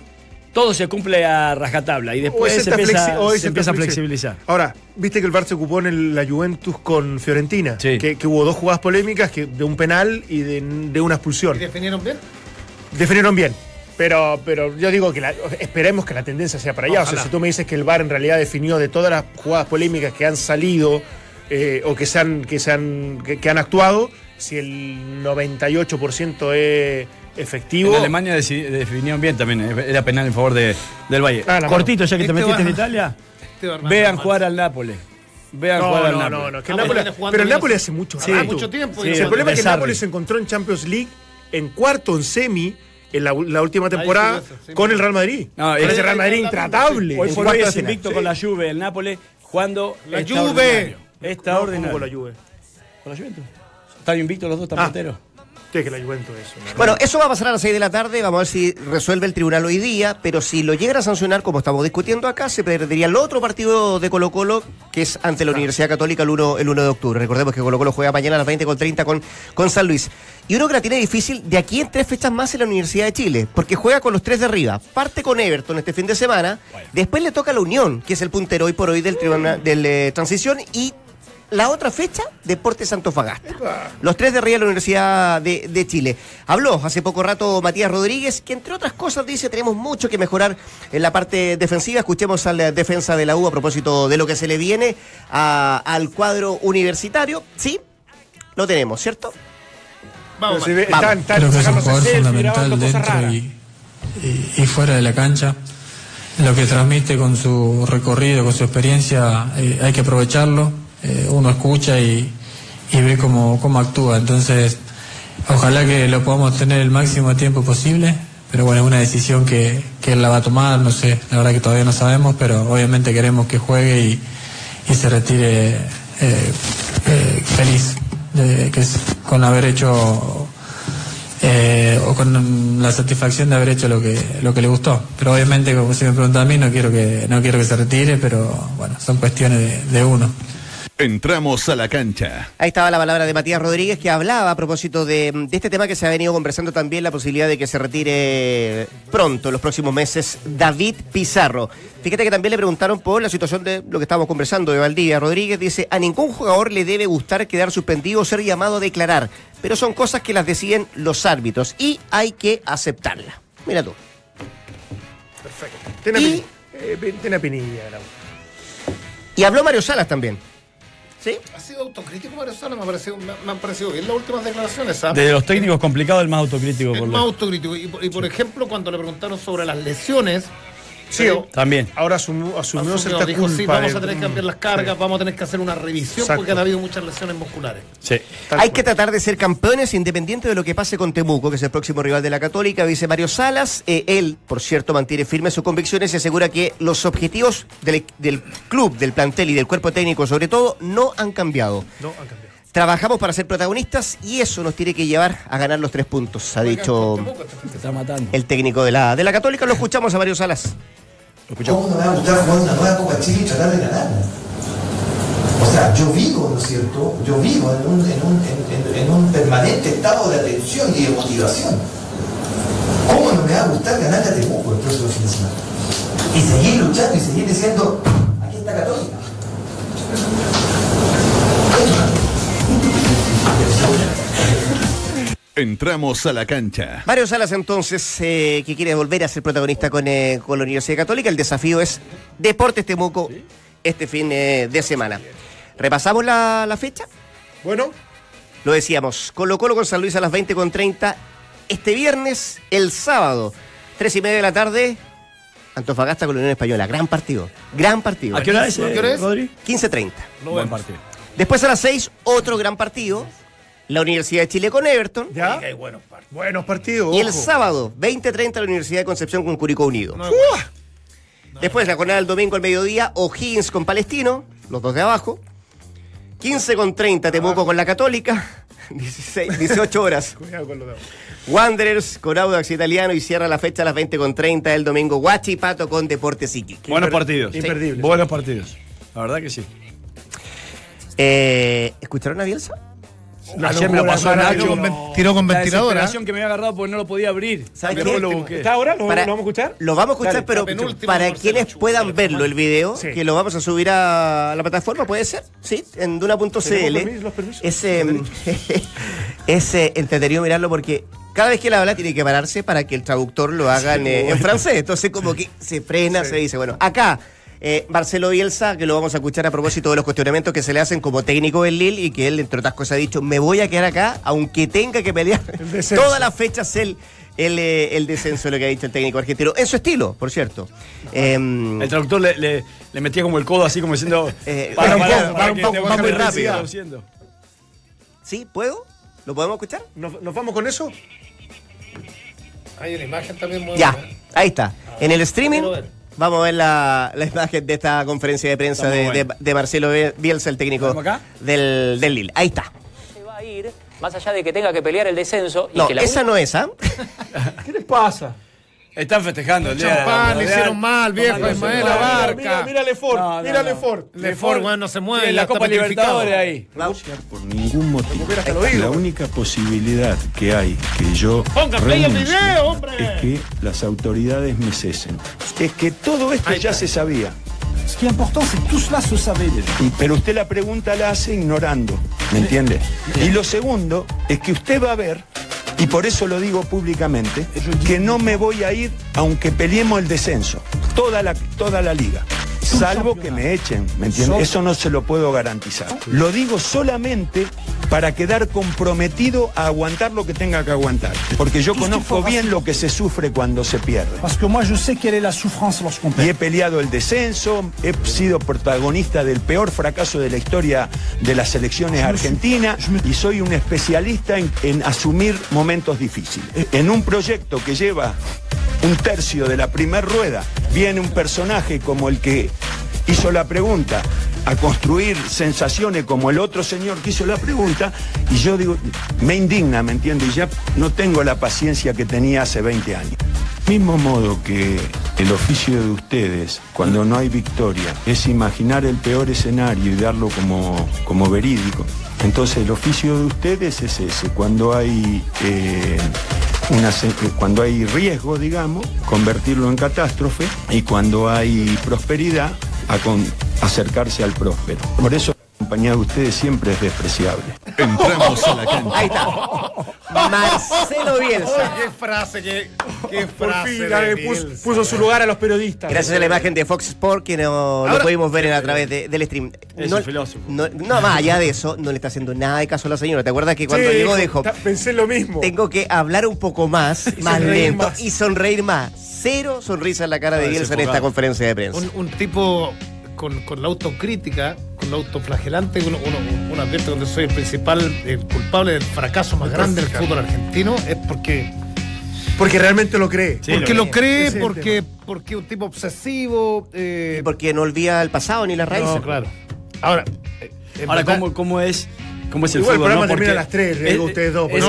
todo se cumple a rajatabla y después se, empieza, a flexibilizar.
Ahora, viste que el VAR se ocupó en la Juventus con Fiorentina, que, hubo dos jugadas polémicas que, de un penal y de, una expulsión. ¿Y
definieron bien?
Definieron bien. Pero, pero yo digo que esperemos que la tendencia sea para allá. O sea, si tú me dices que el VAR en realidad definió de todas las jugadas polémicas que han salido eh, o que se han, que se han, que han actuado, si el 98% es efectivo.
En Alemania definieron bien también, eh, era penal en favor de, del Valle. Ah, Cortito, ya que te este metiste en Italia, vean jugar al Nápoles. Vean jugar al Nápoles. No, no,
que Nápoles, pero el Nápoles hace mucho,
mucho tiempo.
el problema es que el Nápoles se encontró en Champions League en cuarto, en semi, en la, última temporada con el Real Madrid. No, el Real Madrid intratable.
Hoy por hoy es invicto con la Juve, el Nápoles Cuando
la Juve.
Extraordinario.
con la Juve?
Con la Juventus. Están invictos los dos, están
ah. que la Juventus
eso. Bueno, eso va a pasar a las 6 de la tarde. Vamos a ver si resuelve el tribunal hoy día. Pero si lo llegara a sancionar, como estamos discutiendo acá, se perdería el otro partido de Colo-Colo, que es ante la Universidad Católica el 1, el 1 de octubre. Recordemos que Colo-Colo juega mañana a las 20.30 con, con San Luis. Y uno que la tiene difícil de aquí en tres fechas más en la Universidad de Chile, porque juega con los tres de arriba. Parte con Everton este fin de semana. Después le toca a la Unión, que es el puntero hoy por hoy del, tribunal, del eh, Transición. Y la otra fecha, Deportes Antofagasta. Los tres de arriba de la Universidad de, Chile. Habló hace poco rato Matías Rodríguez, que entre otras cosas dice tenemos mucho que mejorar en la parte defensiva. Escuchemos a la defensa de la U a propósito de lo que se le viene al cuadro universitario. Sí, lo tenemos, ¿cierto?
Vamos, Creo que es un jugador fundamental dentro y, fuera de la cancha lo que transmite con su recorrido, con su experiencia, eh, hay que aprovecharlo. Eh, uno escucha y, ve cómo, cómo, actúa. Entonces, ojalá que lo podamos tener el máximo tiempo posible, pero bueno, es una decisión que, que, él la va a tomar, no sé, la verdad que todavía no sabemos, pero obviamente queremos que juegue y, y se retire eh, eh, feliz, que es con haber hecho o con la satisfacción de haber hecho lo que lo que le gustó. Pero obviamente, como se me pregunta a mí, no quiero que no quiero que se retire, pero bueno, son cuestiones de uno.
Entramos a la cancha.
Ahí estaba la palabra de Matías Rodríguez que hablaba a propósito de, este tema que se ha venido conversando también, la posibilidad de que se retire pronto, en los próximos meses, David Pizarro. Fíjate que también le preguntaron por la situación de lo que estábamos conversando de Valdivia. Rodríguez dice, a ningún jugador le debe gustar quedar suspendido o ser llamado a declarar, pero son cosas que las deciden los árbitros y hay que aceptarla. Mira tú.
Perfecto. Tiene, eh, tiene pinilla.
Y habló Mario Salas también.
¿Sí? Ha sido autocrítico Mario Sala, me, ha parecido, me, han parecido bien las últimas declaraciones.
De los técnicos complicados, el más autocrítico.
El más autocrítico. Y, y por ejemplo, cuando le preguntaron sobre las lesiones,
Sí, también.
Ahora asumió, asumió, asumió dijo, sí, vamos a tener que cambiar las cargas, vamos a tener que hacer una revisión porque han habido muchas lesiones musculares.
Sí. Hay que tratar de ser campeones independiente de lo que pase con Temuco, que es el próximo rival de la Católica, dice Mario Salas. Eh, él, por cierto, mantiene firmes sus convicciones y asegura que los objetivos del, del club, del plantel y del cuerpo técnico, sobre todo, no han cambiado.
No han cambiado.
Trabajamos para ser protagonistas y eso nos tiene que llevar a ganar los tres puntos, ha dicho el técnico de la, de la Católica. Lo escuchamos a Mario Salas.
¿Cómo no me va a gustar jugar una nueva Copa Chile y tratar de ganarla? O sea, yo vivo, ¿no es cierto? Yo vivo en un, en un, en, un permanente estado de atención y de motivación. ¿Cómo no me va a gustar ganarle a Temuco el próximo fin de semana? Y seguir luchando y seguir diciendo, aquí está Católica.
Entramos a la cancha.
Mario Salas, entonces, eh, que quiere volver a ser protagonista con, eh, con, la Universidad Católica. El desafío es Deportes Temuco este fin eh, de semana. ¿Repasamos la, fecha?
Bueno.
Lo decíamos, Colo Colo con San Luis a las 20 con 30. Este viernes, el sábado, 3 y media de la tarde, Antofagasta con la Unión Española. Gran partido. Gran partido.
¿A qué hora es, ¿A qué hora es?
15.30.
Buen partido.
Después a las 6, otro gran partido la Universidad de Chile con Everton.
Ya. Hay buenos, buenos partidos.
Y el sábado, 20-30, la Universidad de Concepción con Curicó Unido. Después, la jornada del domingo al mediodía, O'Higgins con Palestino, los dos de abajo. 15 con 30, Temuco con la Católica. 16, 18 horas. Cuidado con los de Wanderers con Audax Italiano y cierra la fecha a las 20 con 30 el domingo. Guachipato con Deportes Iquique.
Buenos partidos.
Imperdibles.
Buenos partidos. La verdad que sí.
Eh, ¿Escucharon a Bielsa?
Ayer me lo pasó Nacho. Con,
tiró con ventilador. La
¿eh? que me había agarrado porque no lo podía abrir.
¿Sabes qué? Lo ¿Está ahora? ¿Lo, vamos a escuchar?
Lo vamos a escuchar, pero para quienes puedan verlo, el video, que lo vamos a subir a la plataforma, ¿puede ser? Sí, en duna.cl. Ese, ese entretenido mirarlo porque cada vez que él habla tiene que pararse para que el traductor lo haga en, francés. Entonces como que se frena, se dice, bueno, acá eh, Marcelo Bielsa, que lo vamos a escuchar a propósito de los cuestionamientos que se le hacen como técnico del Lille y que él, entre otras cosas, ha dicho, me voy a quedar acá, aunque tenga que pelear todas las fechas el, el, eh, el, descenso, lo que ha dicho el técnico argentino. En su estilo, por cierto.
Em, el traductor le, le, metía como el codo así como diciendo...
Eh, para, un poco, va muy rápido. ¿Sí? ¿Puedo? ¿Lo podemos escuchar?
¿Nos, vamos con eso? Hay una imagen también muy
Ya, ahí está. En el streaming Vamos a ver la, imagen de esta conferencia de prensa de, Marcelo Bielsa, el técnico del, del Lille. Ahí está.
Se va a ir, más allá de que tenga que pelear el descenso.
no, esa no es, ¿ah?
¿Qué le pasa?
Están festejando el
día Champán, le hicieron mal, viejo, Ismael la barca. Mira, mira Lefort, no, mira Lefort.
Lefort, bueno, no se mueve.
En la Copa Libertadores ahí.
Por ningún motivo. La única posibilidad que hay que yo
Ponga play el video, hombre.
es que las autoridades me cesen. Es que todo esto ya se sabía.
Es que importante es que tout cela se sabe
Pero usted la pregunta la hace ignorando, ¿me entiende? Y lo segundo es que usted va a ver y por eso lo digo públicamente, que no me voy a ir aunque peleemos el descenso, toda la, toda la liga. Salvo que me echen, ¿me entiendes? Eso no se lo puedo garantizar. Lo digo solamente para quedar comprometido a aguantar lo que tenga que aguantar. Porque yo conozco bien lo que se sufre cuando se pierde. Y he peleado el descenso, he sido protagonista del peor fracaso de la historia de las selecciones argentinas y soy un especialista en, en asumir momentos difíciles. En un proyecto que lleva un tercio de la primera rueda, viene un personaje como el que hizo la pregunta, a construir sensaciones como el otro señor que hizo la pregunta, y yo digo, me indigna, ¿me entiendes? Y ya no tengo la paciencia que tenía hace 20 años. Mismo modo que el oficio de ustedes, cuando no hay victoria, es imaginar el peor escenario y darlo como, como verídico. Entonces el oficio de ustedes es ese, cuando hay eh, cuando hay riesgo, digamos, convertirlo en catástrofe y cuando hay prosperidad, acercarse al próspero. Por eso compañía de ustedes siempre es despreciable.
Entramos a la cancha.
Ahí está. Marcelo Bielsa.
qué frase, qué, qué frase. puso, puso, su lugar a los periodistas.
Gracias a la imagen de Fox Sport que no, lo pudimos ver a través del stream.
Es no, un filósofo.
No, más allá de eso, no le está haciendo nada de caso a la señora. ¿Te acuerdas que cuando llegó dijo,
Pensé lo mismo.
Tengo que hablar un poco más, más lento y sonreír más. Cero sonrisa en la cara de Bielsa en esta conferencia de prensa.
Un, tipo con, la autocrítica, con la autoflagelante, uno, uno, advierte cuando soy el principal culpable del fracaso más grande del fútbol argentino, es porque
porque realmente lo cree.
porque lo, cree, porque, porque un tipo obsesivo.
Eh, y porque no olvida el pasado ni las raíces. No,
claro. Ahora,
eh, Ahora ¿cómo, ¿cómo, es cómo es el
Igual
fútbol.
El programa termina a las 3, es, ustedes dos.
Es,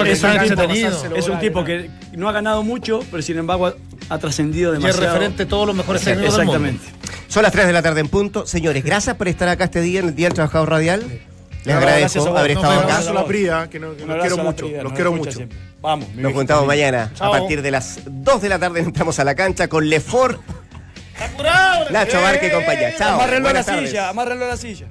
es, un tipo que no ha ganado mucho, pero sin embargo ha, trascendido demasiado.
Y es referente a todos los mejores técnicos
Exactamente.
Son las 3 de la tarde en punto. Señores, gracias por estar acá este día en el Día del Trabajador Radial. Les agradezco haber estado acá.
A la Prida, que, no, los quiero mucho. los quiero mucho.
Vamos. Nos juntamos mañana. A partir de las 2 de la tarde entramos a la cancha con Lefort.
¡Apurado!
Nacho Barque y compañía. Chao.
Amárrenlo a la silla, amárrenlo a la silla.